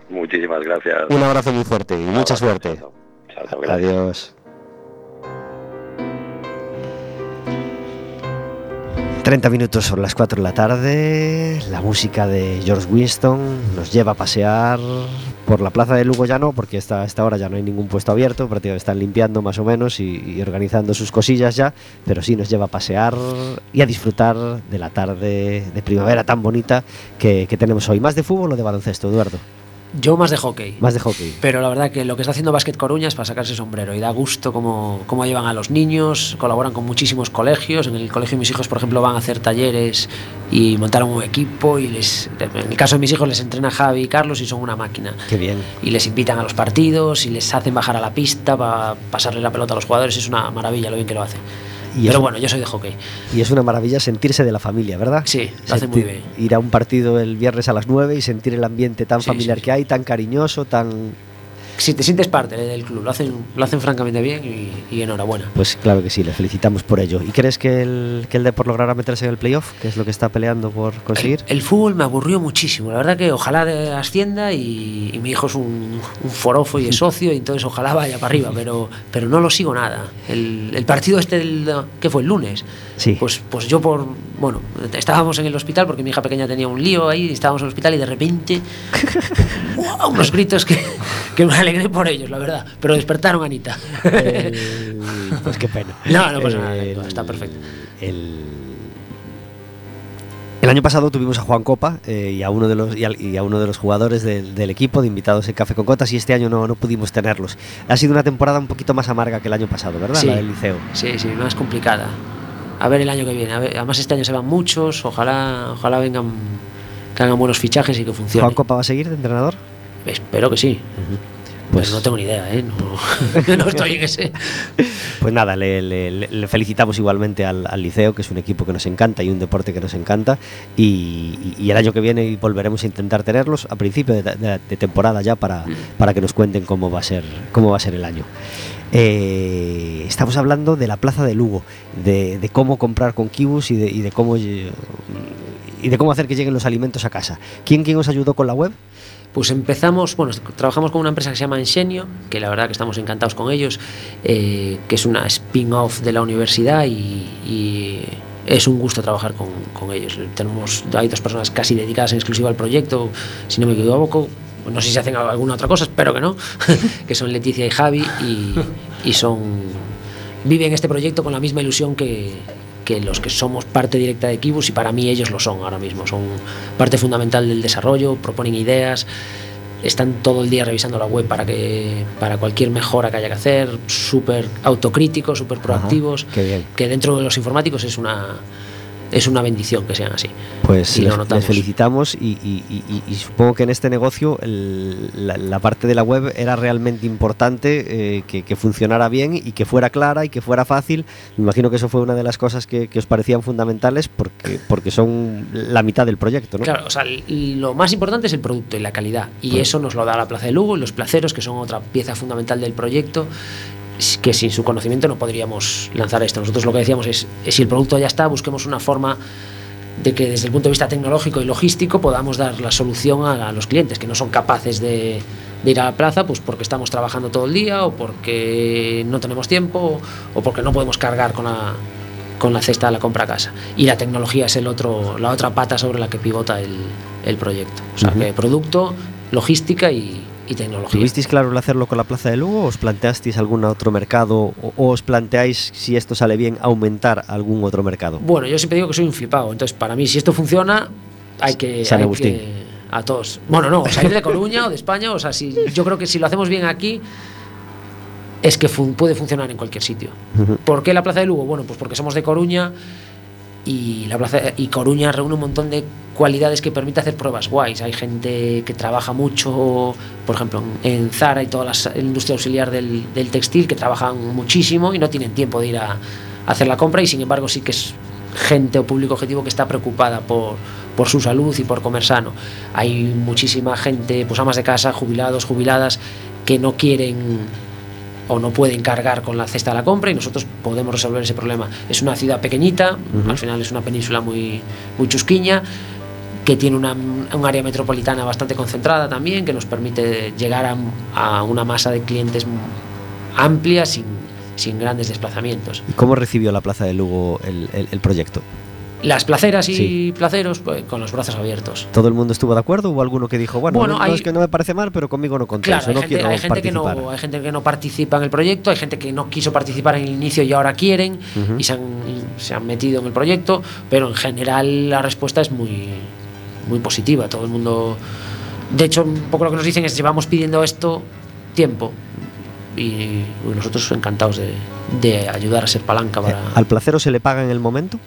Muchísimas gracias. Un abrazo muy fuerte y mucha suerte. Adiós. 30 minutos son las 4 de la tarde, la música de George Winston nos lleva a pasear por la plaza de Lugo ya no, porque hasta esta hora ya no hay ningún puesto abierto, prácticamente están limpiando más o menos y, organizando sus cosillas ya, pero sí nos lleva a pasear y a disfrutar de la tarde de primavera tan bonita que, que tenemos hoy. ¿Más de fútbol o de baloncesto, Eduardo? Yo más de hockey. Más de hockey. Pero la verdad que lo que está haciendo Básquet Coruña es para sacarse sombrero y da gusto cómo, cómo llevan a los niños, colaboran con muchísimos colegios. En el colegio de mis hijos, por ejemplo, van a hacer talleres y montaron un equipo y les, en el caso de mis hijos les entrena Javi y Carlos y son una máquina. Qué bien. Y les invitan a los partidos y les hacen bajar a la pista para pasarle la pelota a los jugadores. Es una maravilla lo bien que lo hacen. Pero bueno, yo soy de hockey. Y es una maravilla sentirse de la familia, ¿verdad? Sí, lo hace muy bien. Ir a un partido el viernes a las 9 y sentir el ambiente tan familiar que hay, tan cariñoso, tan si te sientes parte del club, lo hacen, lo hacen francamente bien y, enhorabuena. Pues claro que sí, le felicitamos por ello. ¿Y crees que el, que el Depor logrará meterse en el playoff, que es lo que está peleando por conseguir? El, fútbol me aburrió muchísimo, la verdad que ojalá ascienda y, mi hijo es un, forofo y es socio, y entonces ojalá vaya para arriba, pero, pero no lo sigo nada. El, partido este, que fue el lunes, sí. pues, pues yo por, bueno, estábamos en el hospital porque mi hija pequeña tenía un lío ahí, estábamos en el hospital y de repente, unos gritos que, que me alegré por ellos, la verdad. Pero despertaron a Anita. Eh, pues qué pena. No, no pasa nada, está perfecto. El, el año pasado tuvimos a Juan Copa eh, y, a uno de los, y, a, uno de los jugadores del, equipo de invitados en Café con Cotas y este año no, no, pudimos tenerlos. Ha sido una temporada un poquito más amarga que el año pasado, ¿verdad? Sí, la del liceo. Sí, sí, más complicada. A ver el año que viene. además este año se van muchos, ojalá, ojalá vengan, que hagan buenos fichajes y que funcione. ¿Juan Copa va a seguir de entrenador? Espero que sí. Pues no tengo ni idea, ¿eh? No, estoy en ese. Pues nada, le, felicitamos igualmente al, liceo, que es un equipo que nos encanta y un deporte que nos encanta. Y, el año que viene volveremos a intentar tenerlos a principio de, temporada ya para, para que nos cuenten cómo va a ser, cómo va a ser el año. Eh, estamos hablando de la plaza de Lugo, de, cómo comprar con Kibus y de, y de cómo y de cómo hacer que lleguen los alimentos a casa. ¿Quién, quién os ayudó con la web? Pues empezamos, bueno, trabajamos con una empresa que se llama Ensenio, que la verdad que estamos encantados con ellos, eh, que es una spin-off de la universidad y, es un gusto trabajar con, ellos. Tenemos, hay dos personas casi dedicadas en exclusiva al proyecto, si no me equivoco, no sé si hacen alguna otra cosa, espero que no, que son Leticia y Javi y, y son viven este proyecto con la misma ilusión que, que los que somos parte directa de Kibus y para mí ellos lo son ahora mismo, son parte fundamental del desarrollo, proponen ideas, están todo el día revisando la web para que para cualquier mejora que haya que hacer, súper autocríticos, súper proactivos, que dentro de los informáticos es una es una bendición que sean así. Pues les, felicitamos y, supongo que en este negocio la, parte de la web era realmente importante, eh, que, funcionara bien y que fuera clara y que fuera fácil. Me imagino que eso fue una de las cosas que, os parecían fundamentales porque, porque son la mitad del proyecto. ¿no? Claro, o sea, lo más importante es el producto y la calidad y pues eso nos lo da la Plaza de Lugo y los placeros, que son otra pieza fundamental del proyecto que sin su conocimiento no podríamos lanzar esto. Nosotros lo que decíamos es, si el producto ya está, busquemos una forma de que desde el punto de vista tecnológico y logístico podamos dar la solución a, los clientes que no son capaces de, ir a la plaza pues porque estamos trabajando todo el día o porque no tenemos tiempo o porque no podemos cargar con la, con la cesta de la compra a casa. Y la tecnología es el otro, la otra pata sobre la que pivota el, el proyecto. O sea, que producto, logística y, y tecnología. ¿Tuvisteis claro el hacerlo con la Plaza de Lugo? ¿Os planteasteis algún otro mercado o, os planteáis, si esto sale bien, aumentar algún otro mercado? Bueno, yo siempre digo que soy un flipado, entonces para mí si esto funciona hay que... San Agustín. a todos. Bueno, no, o salir de Coruña o de España, o sea, si, yo creo que si lo hacemos bien aquí es que puede funcionar en cualquier sitio. ¿Por qué la Plaza de Lugo? Bueno, pues porque somos de Coruña y la plaza y Coruña reúne un montón de cualidades que permite hacer pruebas guays. Hay gente que trabaja mucho, por ejemplo, en Zara y toda la industria auxiliar del, del textil, que trabajan muchísimo y no tienen tiempo de ir a, a, hacer la compra y sin embargo sí que es gente o público objetivo que está preocupada por, por su salud y por comer sano. Hay muchísima gente, pues amas de casa, jubilados, jubiladas, que no quieren o no pueden cargar con la cesta de la compra y nosotros podemos resolver ese problema. Es una ciudad pequeñita, uh -huh. al final es una península muy, muy chusquiña, que tiene una, un área metropolitana bastante concentrada también, que nos permite llegar a, a una masa de clientes amplia sin, sin, grandes desplazamientos. ¿Y cómo recibió la Plaza de Lugo el, el, el proyecto? Las placeras y sí. placeros pues, con los brazos abiertos. ¿Todo el mundo estuvo de acuerdo? ¿Hubo alguno que dijo, bueno, bueno no, hay, es que no me parece mal, pero conmigo no contéis, claro, no hay gente, quiero hay gente que no Hay gente que no participa en el proyecto, hay gente que no quiso participar en el inicio y ahora quieren uh -huh. y, se han, se han metido en el proyecto, pero en general la respuesta es muy, muy positiva. Todo el mundo... De hecho, un poco lo que nos dicen es llevamos pidiendo esto tiempo y nosotros encantados de, de ayudar a ser palanca para... ¿Al placero se le paga en el momento?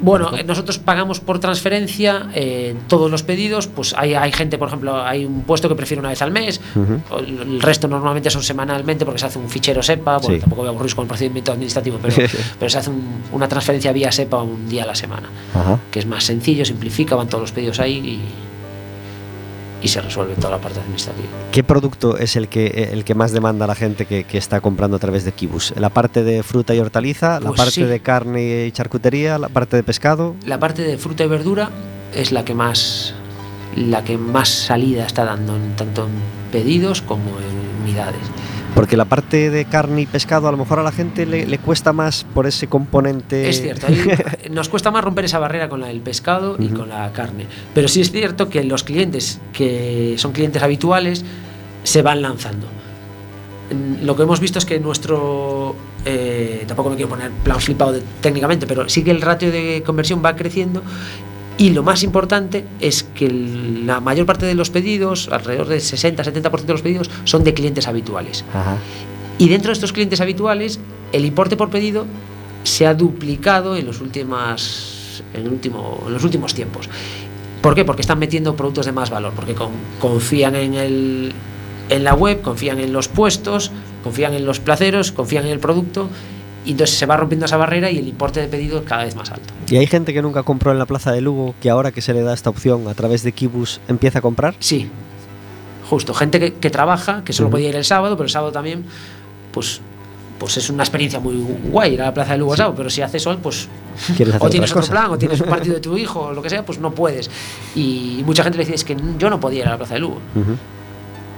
Bueno, nosotros pagamos por transferencia eh, todos los pedidos. Pues hay, hay, gente, por ejemplo, hay un puesto que prefiere una vez al mes. Uh -huh. el, resto normalmente son semanalmente porque se hace un fichero SEPA. Bueno, sí. tampoco voy a aburrir con el procedimiento administrativo, pero, pero se hace un, una transferencia vía SEPA un día a la semana. Uh -huh. Que es más sencillo, simplifica, van todos los pedidos ahí y, y se resuelve toda la parte administrativa. ¿Qué producto es el que, el que más demanda la gente que, que está comprando a través de Kibus? ¿La parte de fruta y hortaliza? ¿La pues parte sí. de carne y charcutería? ¿La parte de pescado? La parte de fruta y verdura es la que más la que más salida está dando en, tanto en pedidos como en unidades. Porque la parte de carne y pescado a lo mejor a la gente le, le cuesta más por ese componente. Es cierto, ahí nos cuesta más romper esa barrera con la del pescado uh -huh. y con la carne. Pero sí es cierto que los clientes que son clientes habituales se van lanzando. Lo que hemos visto es que nuestro. Eh, tampoco me quiero poner plan flipado de, técnicamente, pero sí que el ratio de conversión va creciendo y lo más importante es que la mayor parte de los pedidos, alrededor del 60-70% de los pedidos, son de clientes habituales. Ajá. Y dentro de estos clientes habituales, el importe por pedido se ha duplicado en los, últimas, en el último, en los últimos tiempos. ¿Por qué? Porque están metiendo productos de más valor, porque con, confían en, el, en la web, confían en los puestos, confían en los placeros, confían en el producto y entonces se va rompiendo esa barrera y el importe de pedido es cada vez más alto. ¿Y hay gente que nunca compró en la plaza de Lugo que ahora que se le da esta opción a través de Kibus empieza a comprar? Sí, justo. Gente que, que trabaja, que solo uh -huh. podía ir el sábado, pero el sábado también, pues, pues es una experiencia muy guay ir a la plaza de Lugo sí. sábado, pero si hace sol, pues o tienes otro plan, o tienes un partido de tu hijo, o lo que sea, pues no puedes. Y mucha gente le dice, es que yo no podía ir a la plaza de Lugo. Uh -huh.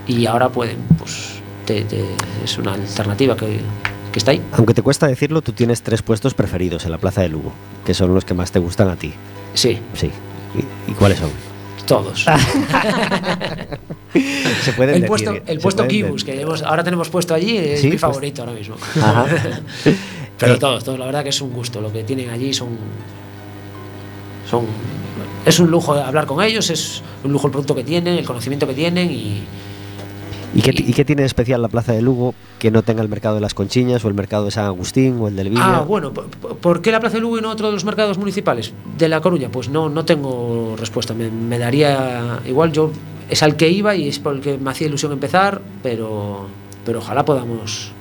Y ahora pueden, pues te, te, es una alternativa que que está ahí. Aunque te cuesta decirlo, tú tienes tres puestos preferidos en la Plaza de Lugo, que son los que más te gustan a ti. Sí. Sí. ¿Y, y cuáles son? Todos. se pueden el decir, puesto, el puesto Kibus, que hemos, ahora tenemos puesto allí, es ¿Sí? mi favorito pues... ahora mismo. Ajá. Pero eh. todos, todos, la verdad que es un gusto. Lo que tienen allí son. son es un lujo hablar con ellos, es un lujo el producto que tienen, el conocimiento que tienen y, ¿Y qué, ¿Y qué, tiene de especial la Plaza de Lugo que no tenga el mercado de las Conchiñas o el mercado de San Agustín o el del Villa? Ah, bueno, ¿por qué la Plaza de Lugo y no otro de los mercados municipales de La Coruña? Pues no, no tengo respuesta. Me, me daría igual, yo es al que iba y es por el que me hacía ilusión empezar, pero, pero ojalá podamos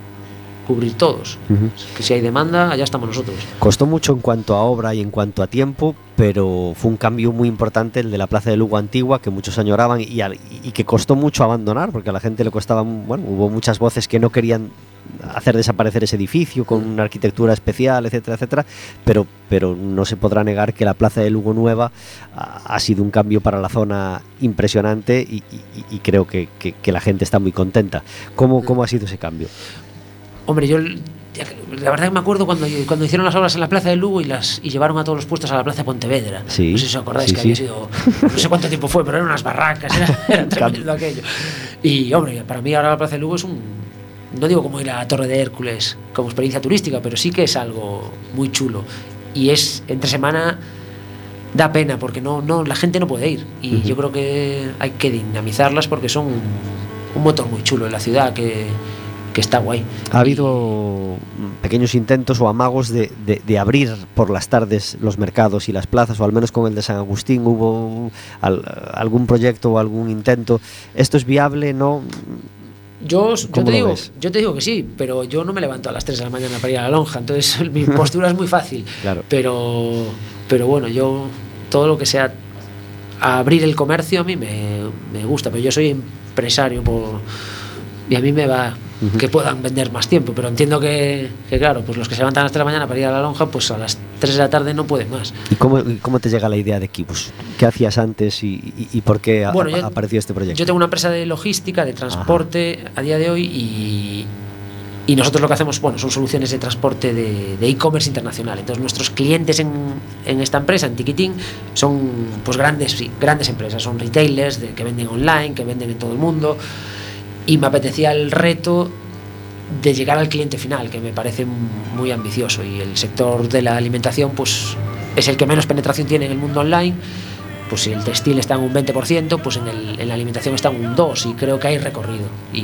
cubrir todos. Uh -huh. Que si hay demanda, allá estamos nosotros. Costó mucho en cuanto a obra y en cuanto a tiempo, pero fue un cambio muy importante el de la Plaza de Lugo antigua que muchos añoraban y, y que costó mucho abandonar porque a la gente le costaba, bueno, hubo muchas voces que no querían hacer desaparecer ese edificio con una arquitectura especial, etcétera, etcétera, pero, pero no se podrá negar que la Plaza de Lugo Nueva ha, ha sido un cambio para la zona impresionante y, y, y creo que, que, que, la gente está muy contenta. ¿Cómo, ¿Cómo ha sido ese cambio? Hombre, yo la verdad que me acuerdo cuando, cuando hicieron las obras en la plaza de Lugo y las y llevaron a todos los puestos a la plaza de Pontevedra. Sí, no sé si os acordáis sí, que sí. había sido. No sé cuánto tiempo fue, pero eran unas barracas, era, era tremendo aquello. Y hombre, para mí ahora la plaza de Lugo es un. No digo como ir a la Torre de Hércules como experiencia turística, pero sí que es algo muy chulo. Y es entre semana da pena porque no, no la gente no puede ir. Y uh -huh. yo creo que hay que dinamizarlas porque son un, un motor muy chulo en la ciudad que que está guay. Ha habido pequeños intentos o amagos de, de- de abrir por las tardes los mercados y las plazas, o al menos con el de San Agustín hubo al- algún proyecto o algún intento. ¿Esto es viable? ¿No? Yo, yo, ¿Cómo te digo, ves? yo te digo que sí, pero yo no me levanto a las 3 de la mañana para ir a la lonja, entonces mi postura es muy fácil. Claro. Pero, pero bueno, yo todo lo que sea abrir el comercio a mí me, me gusta, pero yo soy empresario por, y a mí me va que puedan vender más tiempo, pero entiendo que, que, claro, pues los que se levantan a las 3 de la mañana para ir a la lonja, pues a las 3 de la tarde no pueden más. ¿Y cómo, cómo te llega la idea de equipos? ¿Qué hacías antes y, y- y por qué Bueno, ha- apareció este proyecto? Yo tengo una empresa de logística, de transporte a día de hoy y, y nosotros lo que hacemos bueno, son soluciones de transporte de e-commerce internacional. Entonces nuestros clientes en, en esta empresa, en Tiquitín, son pues grandes, grandes empresas, son retailers de, que venden online, que venden en todo el mundo y me apetecía el reto de llegar al cliente final, que me parece muy ambicioso y el sector de la alimentación pues es el que menos penetración tiene en el mundo online pues si el textil está en un 20%, pues en, el- en la alimentación está en un 2% y creo que hay recorrido y,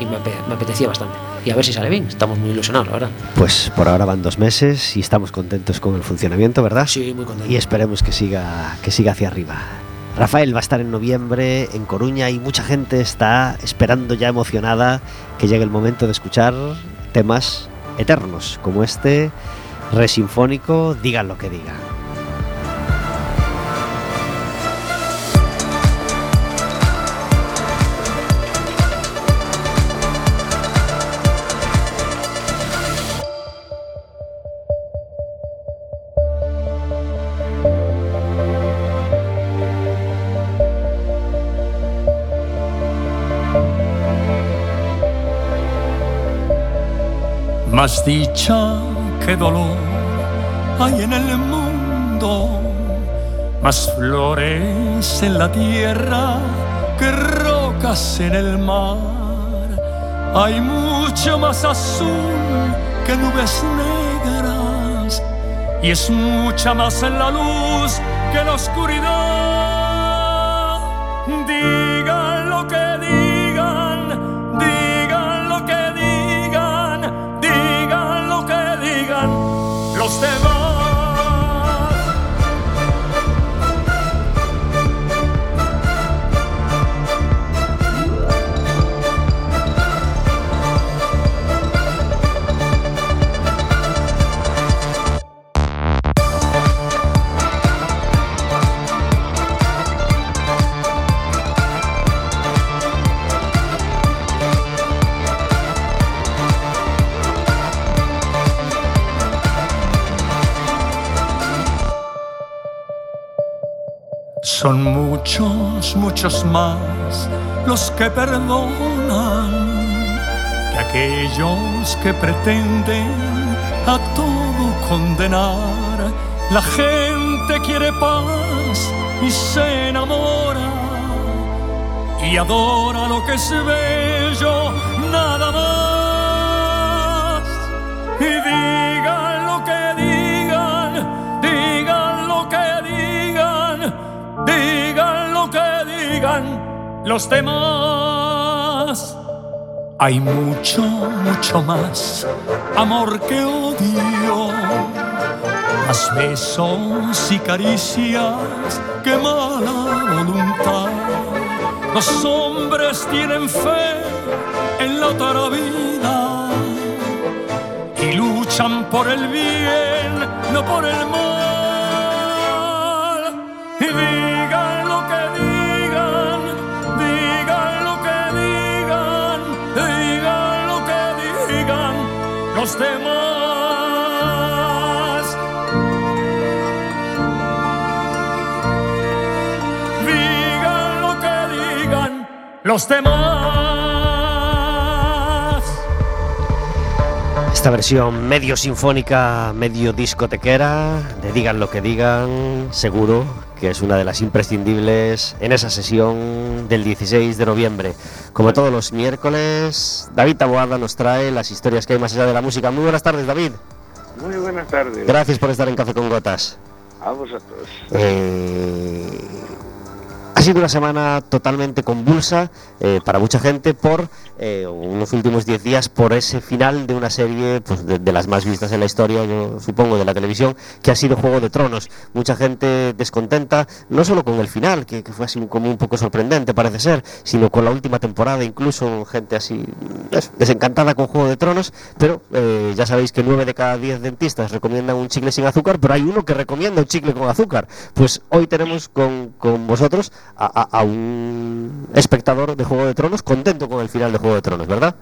y me, ape- me apetecía bastante. Y a ver si sale bien, estamos muy ilusionados, la verdad. Pues por ahora van dos meses y estamos contentos con el funcionamiento, ¿verdad? Sí, muy contento. Y esperemos que siga, que siga hacia arriba. Rafael va a estar en noviembre en Coruña y mucha gente está esperando ya emocionada que llegue el momento de escuchar temas eternos como este resinfónico, digan lo que digan. Más dicha que dolor hay en el mundo, más flores en la tierra que rocas en el mar. Hay mucho más azul que nubes negras y es mucha más la luz que la oscuridad. Los Son muchos, muchos más los que perdonan que aquellos que pretenden a todo condenar. La gente quiere paz y se enamora y adora lo que es bello, nada más. Y digan los demás. Hay mucho, mucho más amor que odio, más besos y caricias que mala voluntad. Los hombres tienen fe en la otra vida y luchan por el bien, no por el mal. Y los demás. Digan lo que digan los demás. Esta versión medio sinfónica, medio discotequera, de digan lo que digan, seguro que es una de las imprescindibles en esa sesión del 16 de noviembre. Como todos los miércoles, David Taboada nos trae las historias que hay más allá de la música. Muy buenas tardes, David. Muy buenas tardes. Gracias por estar en Café con Gotas. A vosotros. Eh, sido una semana totalmente convulsa eh, para mucha gente por eh, unos últimos 10 días por ese final de una serie pues, de, de las más vistas en la historia, yo supongo, de la televisión, que ha sido Juego de Tronos. Mucha gente descontenta, no solo con el final, que, que fue así como un poco sorprendente, parece ser, sino con la última temporada, incluso gente así desencantada con Juego de Tronos, pero eh, ya sabéis que 9 de cada 10 dentistas recomiendan un chicle sin azúcar, pero hay uno que recomienda un chicle con azúcar. Pues hoy tenemos con, con vosotros a, a- un espectador de Juego de Tronos contento con el final de Juego de Tronos, ¿verdad?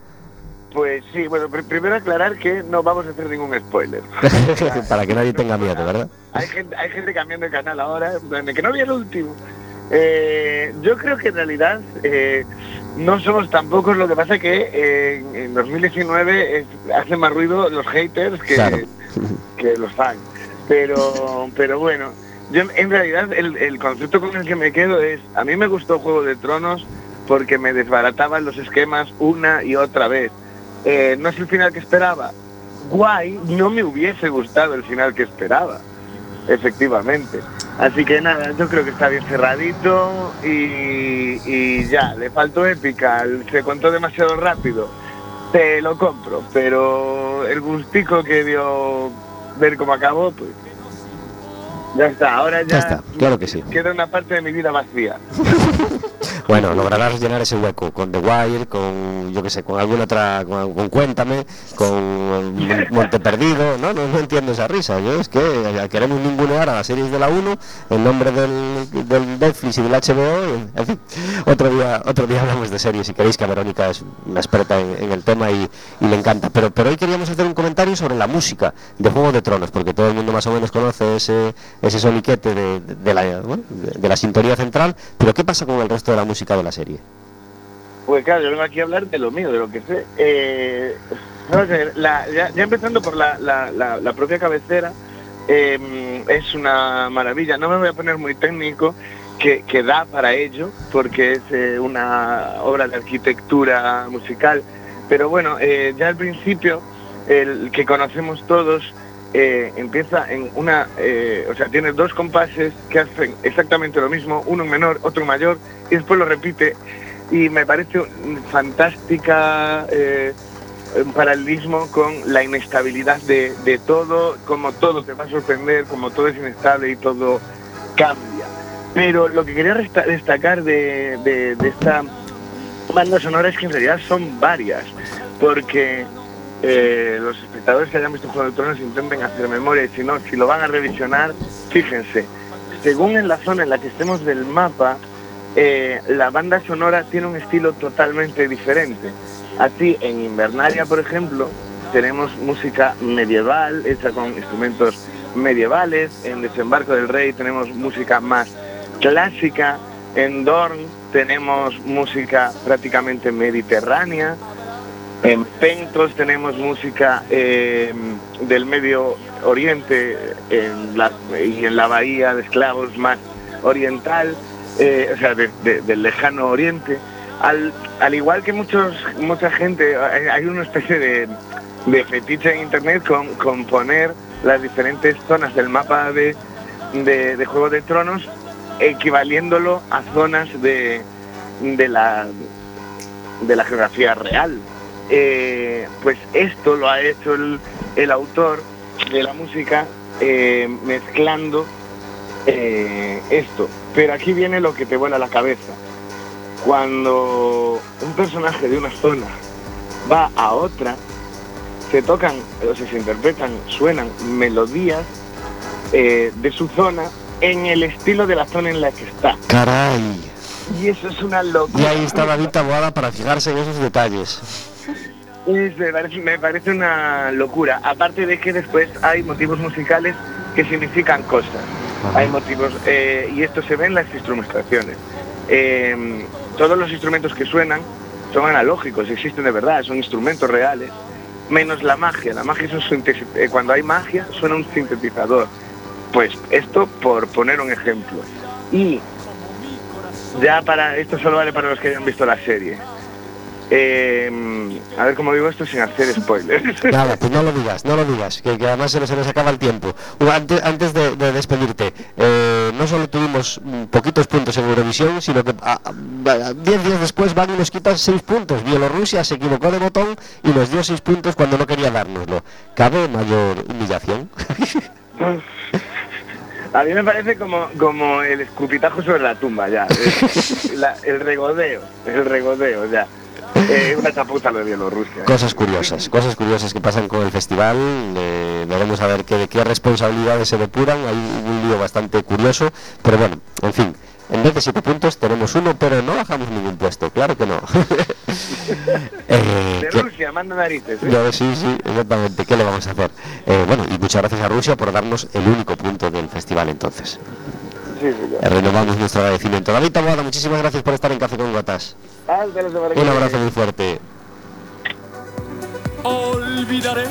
Pues sí, bueno, pr- primero aclarar que no vamos a hacer ningún spoiler. Para que nadie tenga miedo, ¿verdad? Hay gente, hay gente cambiando de canal ahora, que no vi el último. Eh, yo creo que en realidad eh, no somos tan pocos, lo que pasa que eh, en, en 2019 es- hacen más ruido los haters que, Claro. que los fans. Pero, pero bueno, yo en- realidad el, el concepto con el que me quedo es, a mí me gustó Juego de Tronos porque me desbarataban los esquemas una y otra vez. Eh, no es el final que esperaba. Guay, no me hubiese gustado el final que esperaba, efectivamente. Así que nada, yo creo que está bien cerradito y, y ya, le faltó épica, se contó demasiado rápido. Te lo compro, pero el gustico que dio ver cómo acabó, pues ya está, ahora ya, Ya está, claro que sí. queda una parte de mi vida vacía. Bueno, lograrás llenar ese hueco con The Wire, con, yo qué sé, con alguna otra, con, con Cuéntame, con Mon- Monte Perdido, no, no, no entiendo esa risa, yo es que queremos ningunear a las series de la 1 en nombre del, del Netflix y del HBO, en fin, otro día, otro día hablamos de series si queréis que Verónica es una experta en, en el tema y, y le encanta, pero, pero hoy queríamos hacer un comentario sobre la música de Juego de Tronos, porque todo el mundo más o menos conoce ese, ese soniquete de, de- la, de- la sintonía central, pero ¿qué pasa con el resto de la música de la serie? Pues claro, yo vengo aquí a hablar de lo mío, de lo que sé. Eh, ver, la- ya, empezando por la, la- la- propia cabecera, eh, es una maravilla. No me voy a poner muy técnico, que, que da para ello, porque es eh, una obra de arquitectura musical. Pero bueno, eh, ya al principio, el que conocemos todos, eh, empieza en una, eh, o sea, tiene dos compases que hacen exactamente lo mismo, uno menor, otro mayor, y después lo repite y me parece fantástica eh, paralelismo con la inestabilidad de, de todo, como todo te va a sorprender, como todo es inestable y todo cambia. Pero lo que quería destacar de, de- de esta banda sonora es que en realidad son varias, porque eh, los espectadores que hayan visto Juego de Tronos intenten hacer memoria y si no, si lo van a revisionar, fíjense, según en la zona en la que estemos del mapa, eh, la banda sonora tiene un estilo totalmente diferente. Así, en Invernalia, por ejemplo, tenemos música medieval, hecha con instrumentos medievales. En Desembarco del Rey tenemos música más clásica. En Dorn tenemos música prácticamente mediterránea. En Pentos tenemos música eh, del Medio Oriente y en la Bahía de Esclavos más oriental, eh, o sea, de- de- del lejano Oriente. Al, al igual que muchos, mucha gente, hay, una especie de, de fetiche en Internet con, con poner las diferentes zonas del mapa de, de, de Juego de Tronos, equivaliéndolo a zonas de, de la de la geografía real. Eh, pues esto lo ha hecho el, el autor de la música eh, mezclando eh, esto. Pero aquí viene lo que te vuela la cabeza. Cuando un personaje de una zona va a otra, se tocan, o sea, se interpretan, suenan melodías eh, de su zona en el estilo de la zona en la que está. Caray. Y eso es una locura. Y ahí está David Taboada para fijarse en esos detalles. Es- me, parece, me parece una locura. Aparte de que después hay motivos musicales que significan cosas. Hay motivos, eh, y esto se ve en las instrumentaciones. Eh, todos los instrumentos que suenan son analógicos, existen de verdad, son instrumentos reales, menos la magia. La magia es un eh, cuando hay magia suena un sintetizador. Pues esto por poner un ejemplo. Y ya para esto solo vale para los que hayan visto la serie. Eh, a ver cómo digo esto sin hacer spoilers. Nada, pues no lo digas, no lo digas, que, que además se nos, se nos acaba el tiempo. Antes, antes de, de despedirte, eh, no solo tuvimos mm, poquitos puntos en Eurovisión, sino que a- a- a- diez días después van y nos quitan seis puntos. Bielorrusia se equivocó de botón y nos dio seis puntos cuando no quería dárnoslo. ¿Cabe mayor humillación? A mí me parece como, como el escupitajo sobre la tumba ya. El, la- el regodeo, el regodeo ya. Eh, una chapuza lo de Bielorrusia. Cosas curiosas, cosas curiosas que pasan con el festival. eh, veremos a ver qué, qué responsabilidades se depuran. Hay un lío bastante curioso, pero bueno, en fin. En vez de siete puntos tenemos uno, pero no bajamos ningún puesto, claro que no. Eh, De ¿qué- Rusia, manda narices. ¿eh? sí, sí, exactamente. ¿Qué le vamos a hacer? Eh, bueno, y muchas gracias a Rusia por darnos el único punto del festival entonces. Sí, renovamos nuestro agradecimiento. David Taboada, muchísimas gracias por estar en Café con que Un abrazo muy fuerte. Olvidaré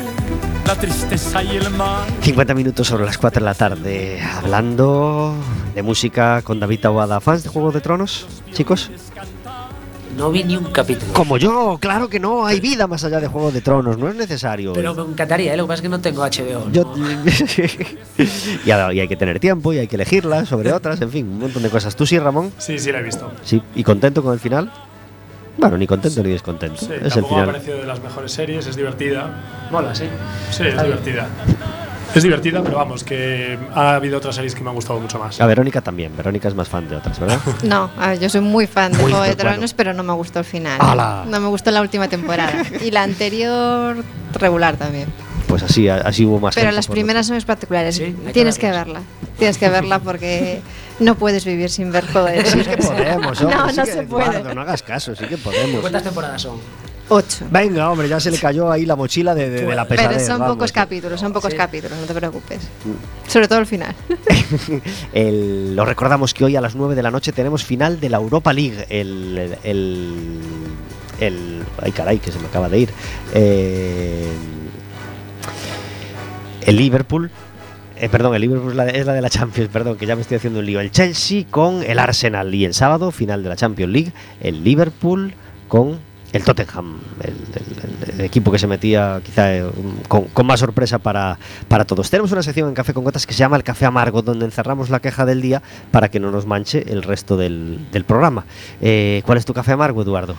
la tristeza y el mal. 50 minutos sobre las 4 de la tarde, hablando de música con David Taboada. ¿Fans de Juego de Tronos, chicos? No vi ni un capítulo. Como yo, claro que no, hay vida más allá de Juego de Tronos, no es necesario. Pero me encantaría, ¿eh? lo que pasa es que no tengo HBO. Yo- no. y, hay que tener tiempo y hay que elegirla sobre otras, en fin, un montón de cosas. ¿Tú sí, Ramón? Sí, sí, la he visto. Sí, ¿y contento con el final? Bueno, ni contento ni descontento. Sí, es el tampoco me ha final. parecido de las mejores series, es divertida. Mola, sí. Sí, es divertida. Es divertida, pero vamos, que ha habido otras series que me han gustado mucho más. A Verónica también, Verónica es más fan de otras, ¿verdad? No, a ver, yo soy muy fan de Juego de bueno. Tronos, pero no me gustó el final. ¡Hala! No me gustó la última temporada. Y la anterior, regular también. Pues así, así hubo más Pero gente las primeras son espectaculares. Sí, que Tienes que verla. Tienes que verla porque no puedes vivir sin ver Juego de Sí, Tronos. es que podemos, hombre, No, sí no que, se puede. Eduardo, no hagas caso, sí que podemos. ¿Cuántas temporadas son? Ocho. Venga, hombre, ya se le cayó ahí la mochila de, de- de la pesadez. Pero son vamos. pocos capítulos, son pocos Sí. capítulos, no te preocupes. Sobre todo el final. El- lo recordamos que hoy a las 9 de la noche tenemos final de la Europa League. El. el, el- el- ay, caray, que se me acaba de ir. Eh, el Liverpool. eh, perdón, el Liverpool es la, de, es la de la Champions, perdón, que ya me estoy haciendo un lío. El Chelsea con el Arsenal. Y el sábado, final de la Champions League, el Liverpool con el Tottenham, el, el- el- el equipo que se metía quizá eh, con, con más sorpresa para, para todos. Tenemos una sección en Café con Gotas que se llama El Café Amargo, donde encerramos la queja del día para que no nos manche el resto del, del programa. Eh, ¿Cuál es tu café amargo, Eduardo?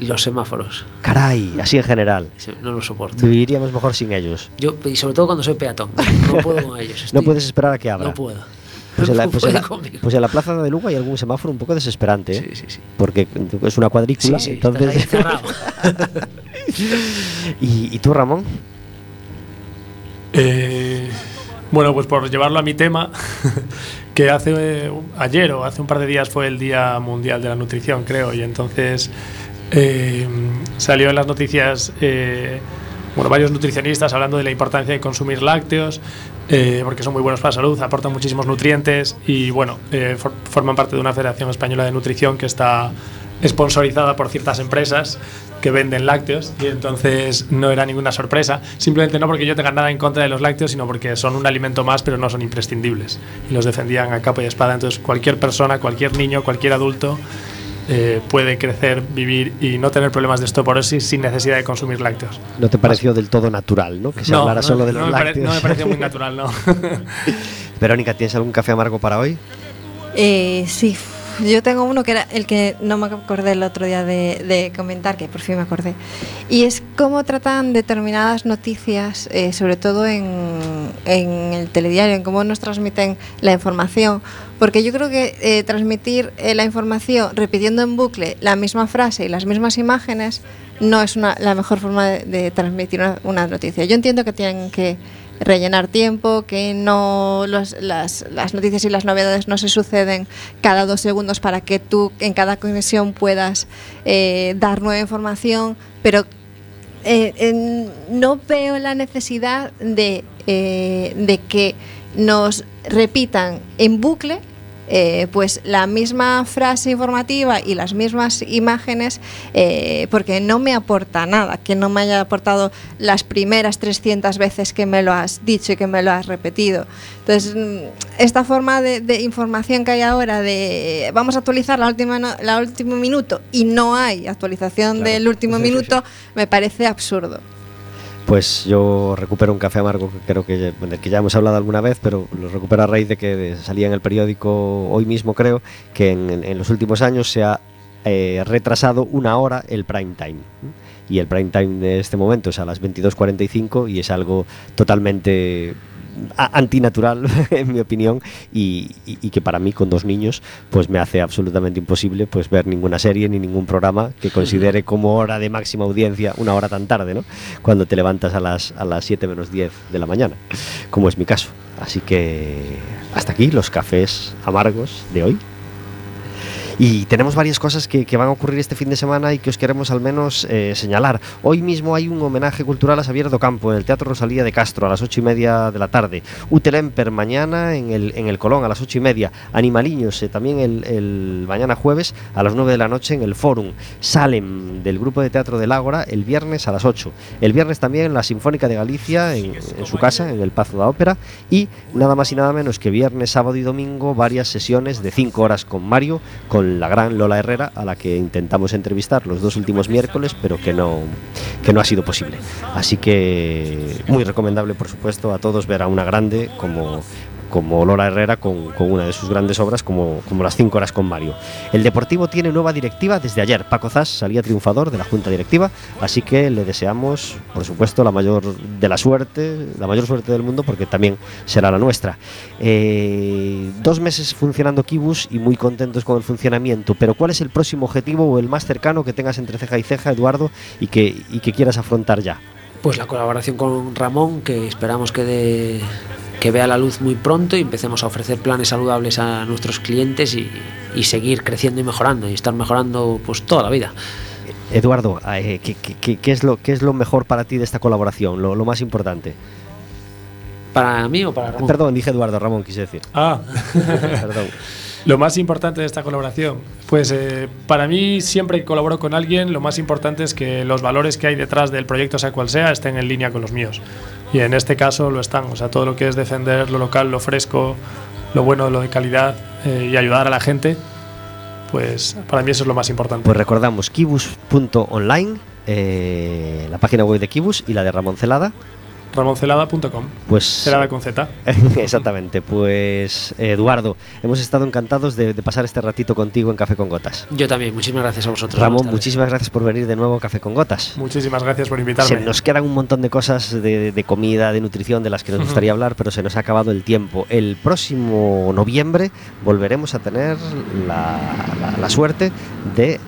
Los semáforos. Caray, así en general. No los soporto. Viviríamos mejor sin ellos. Yo, y sobre todo cuando soy peatón. No puedo con ellos. No puedes esperar a que abra. No puedo. Pues en, la, No pues en la- pues en la plaza de Lugo hay algún semáforo un poco desesperante, ¿eh? Sí, sí, sí. porque es una cuadrícula. Sí, sí, entonces... estás ahí encerrado. ¿Y, y tú, Ramón? Eh, bueno, pues por llevarlo a mi tema, que hace eh, ayer o hace un par de días fue el Día Mundial de la Nutrición, creo, y entonces eh, salió en las noticias eh, bueno, varios nutricionistas hablando de la importancia de consumir lácteos, eh, porque son muy buenos para la salud, aportan muchísimos nutrientes y bueno, eh, for- forman parte de una Federación Española de Nutrición que está sponsorizada por ciertas empresas que venden lácteos y entonces no era ninguna sorpresa, simplemente no porque yo tenga nada en contra de los lácteos, sino porque son un alimento más pero no son imprescindibles. Y los defendían a capa y espada, entonces cualquier persona, cualquier niño, cualquier adulto eh, puede crecer, vivir y no tener problemas de osteoporosis sin necesidad de consumir lácteos. No te pareció del todo natural, ¿no? Que se hablara solo de los pare- lácteos. no me pareció muy natural, no. Verónica, ¿tienes algún café amargo para hoy? Eh, sí, yo tengo uno que era el que no me acordé el otro día de, comentar, que por fin me acordé. Y es cómo tratan determinadas noticias, eh, sobre todo en, el telediario, en cómo nos transmiten la información. Porque yo creo que eh, transmitir eh, la información repitiendo en bucle la misma frase y las mismas imágenes no es la mejor forma de, de transmitir una, una noticia. Yo entiendo que tienen que rellenar tiempo, que no los- las, las noticias y las novedades no se suceden cada dos segundos para que tú en cada conexión puedas eh, dar nueva información, pero eh, no veo la necesidad de, eh, de que nos repitan en bucle eh, pues la misma frase informativa y las mismas imágenes, eh, porque no me aporta nada, que no me haya aportado las primeras 300 veces que me lo has dicho y que me lo has repetido. Entonces, mm, esta forma de, de información que hay ahora de vamos a actualizar la última, no- la último minuto y no hay actualización Claro. del último Sí, sí, sí. minuto, me parece absurdo. Pues yo recupero un café amargo que creo que bueno, que ya hemos hablado alguna vez, pero lo recupero a raíz de que salía en el periódico hoy mismo, creo, que en, los últimos años se ha eh, retrasado una hora el prime time. Y el prime time de este momento es a las 22.45 y es algo totalmente antinatural, en mi opinión, y, y- y que para mí, con dos niños, pues me hace absolutamente imposible pues ver ninguna serie ni ningún programa que considere como hora de máxima audiencia una hora tan tarde, ¿no? Cuando te levantas a las, a las 7 menos 10 de la mañana, como es mi caso. Así que hasta aquí los cafés amargos de hoy. Y tenemos varias cosas que, van a ocurrir este fin de semana y que os queremos al menos eh, señalar. Hoy mismo hay un homenaje cultural a Xavier do Campo en el Teatro Rosalía de Castro a las ocho y media de la tarde. Utelemper mañana en el, en el Colón a las ocho y media. Animaliños eh, también el, mañana jueves a las 9 de la noche en el Fórum. Salem del grupo de teatro del Ágora el viernes a las 8. El viernes también la Sinfónica de Galicia en, su casa, en el Pazo da Ópera. Y nada más y nada menos que viernes, sábado y domingo varias sesiones de 5 horas con Mario, con la gran Lola Herrera, a la que intentamos entrevistar los dos últimos miércoles, pero que no, que no ha sido posible. Así que muy recomendable, por supuesto, a todos ver a una grande como como Lola Herrera con, una de sus grandes obras como, como las 5 horas con Mario. El Deportivo tiene nueva directiva desde ayer. Paco Zas salía triunfador de la Junta Directiva, así que le deseamos, por supuesto, la mayor de la suerte, la mayor suerte del mundo, porque también será la nuestra. Eh, dos meses funcionando Kibus y muy contentos con el funcionamiento, pero ¿cuál es el próximo objetivo o el más cercano que tengas entre ceja y ceja, Eduardo, y que, y que quieras afrontar ya? Pues la colaboración con Ramón, que esperamos que, dé- que vea la luz muy pronto y empecemos a ofrecer planes saludables a nuestros clientes y, seguir creciendo y mejorando y estar mejorando pues toda la vida. Eduardo, eh, ¿qué, qué- qué- es lo, ¿qué es lo mejor para ti de esta colaboración? Lo más importante. ¿Para mí o para Ramón? Perdón, dije Eduardo, Ramón quise decir. Ah, Perdón. lo más importante de esta colaboración. Pues eh, para mí, siempre que colaboro con alguien, lo más importante es que los valores que hay detrás del proyecto, sea cual sea, estén en línea con los míos. Y en este caso lo están. O sea, todo lo que es defender lo local, lo fresco, lo bueno, lo de calidad eh, y ayudar a la gente, pues para mí eso es lo más importante. Pues recordamos kibus.online, eh, la página web de Kibus y la de Ramón Celada. RamonCelada.com. Pues Celada con Z. exactamente, pues Eduardo, hemos estado encantados de, de pasar este ratito contigo en Café con Gotas. Yo también, muchísimas gracias a vosotros. Ramón, muchísimas gracias por venir de nuevo a Café con Gotas. Muchísimas gracias por invitarme. Se nos quedan un montón de cosas de, de comida, de nutrición, de las que nos gustaría hablar, pero se nos ha acabado el tiempo. El próximo noviembre volveremos a tener la, la- la suerte de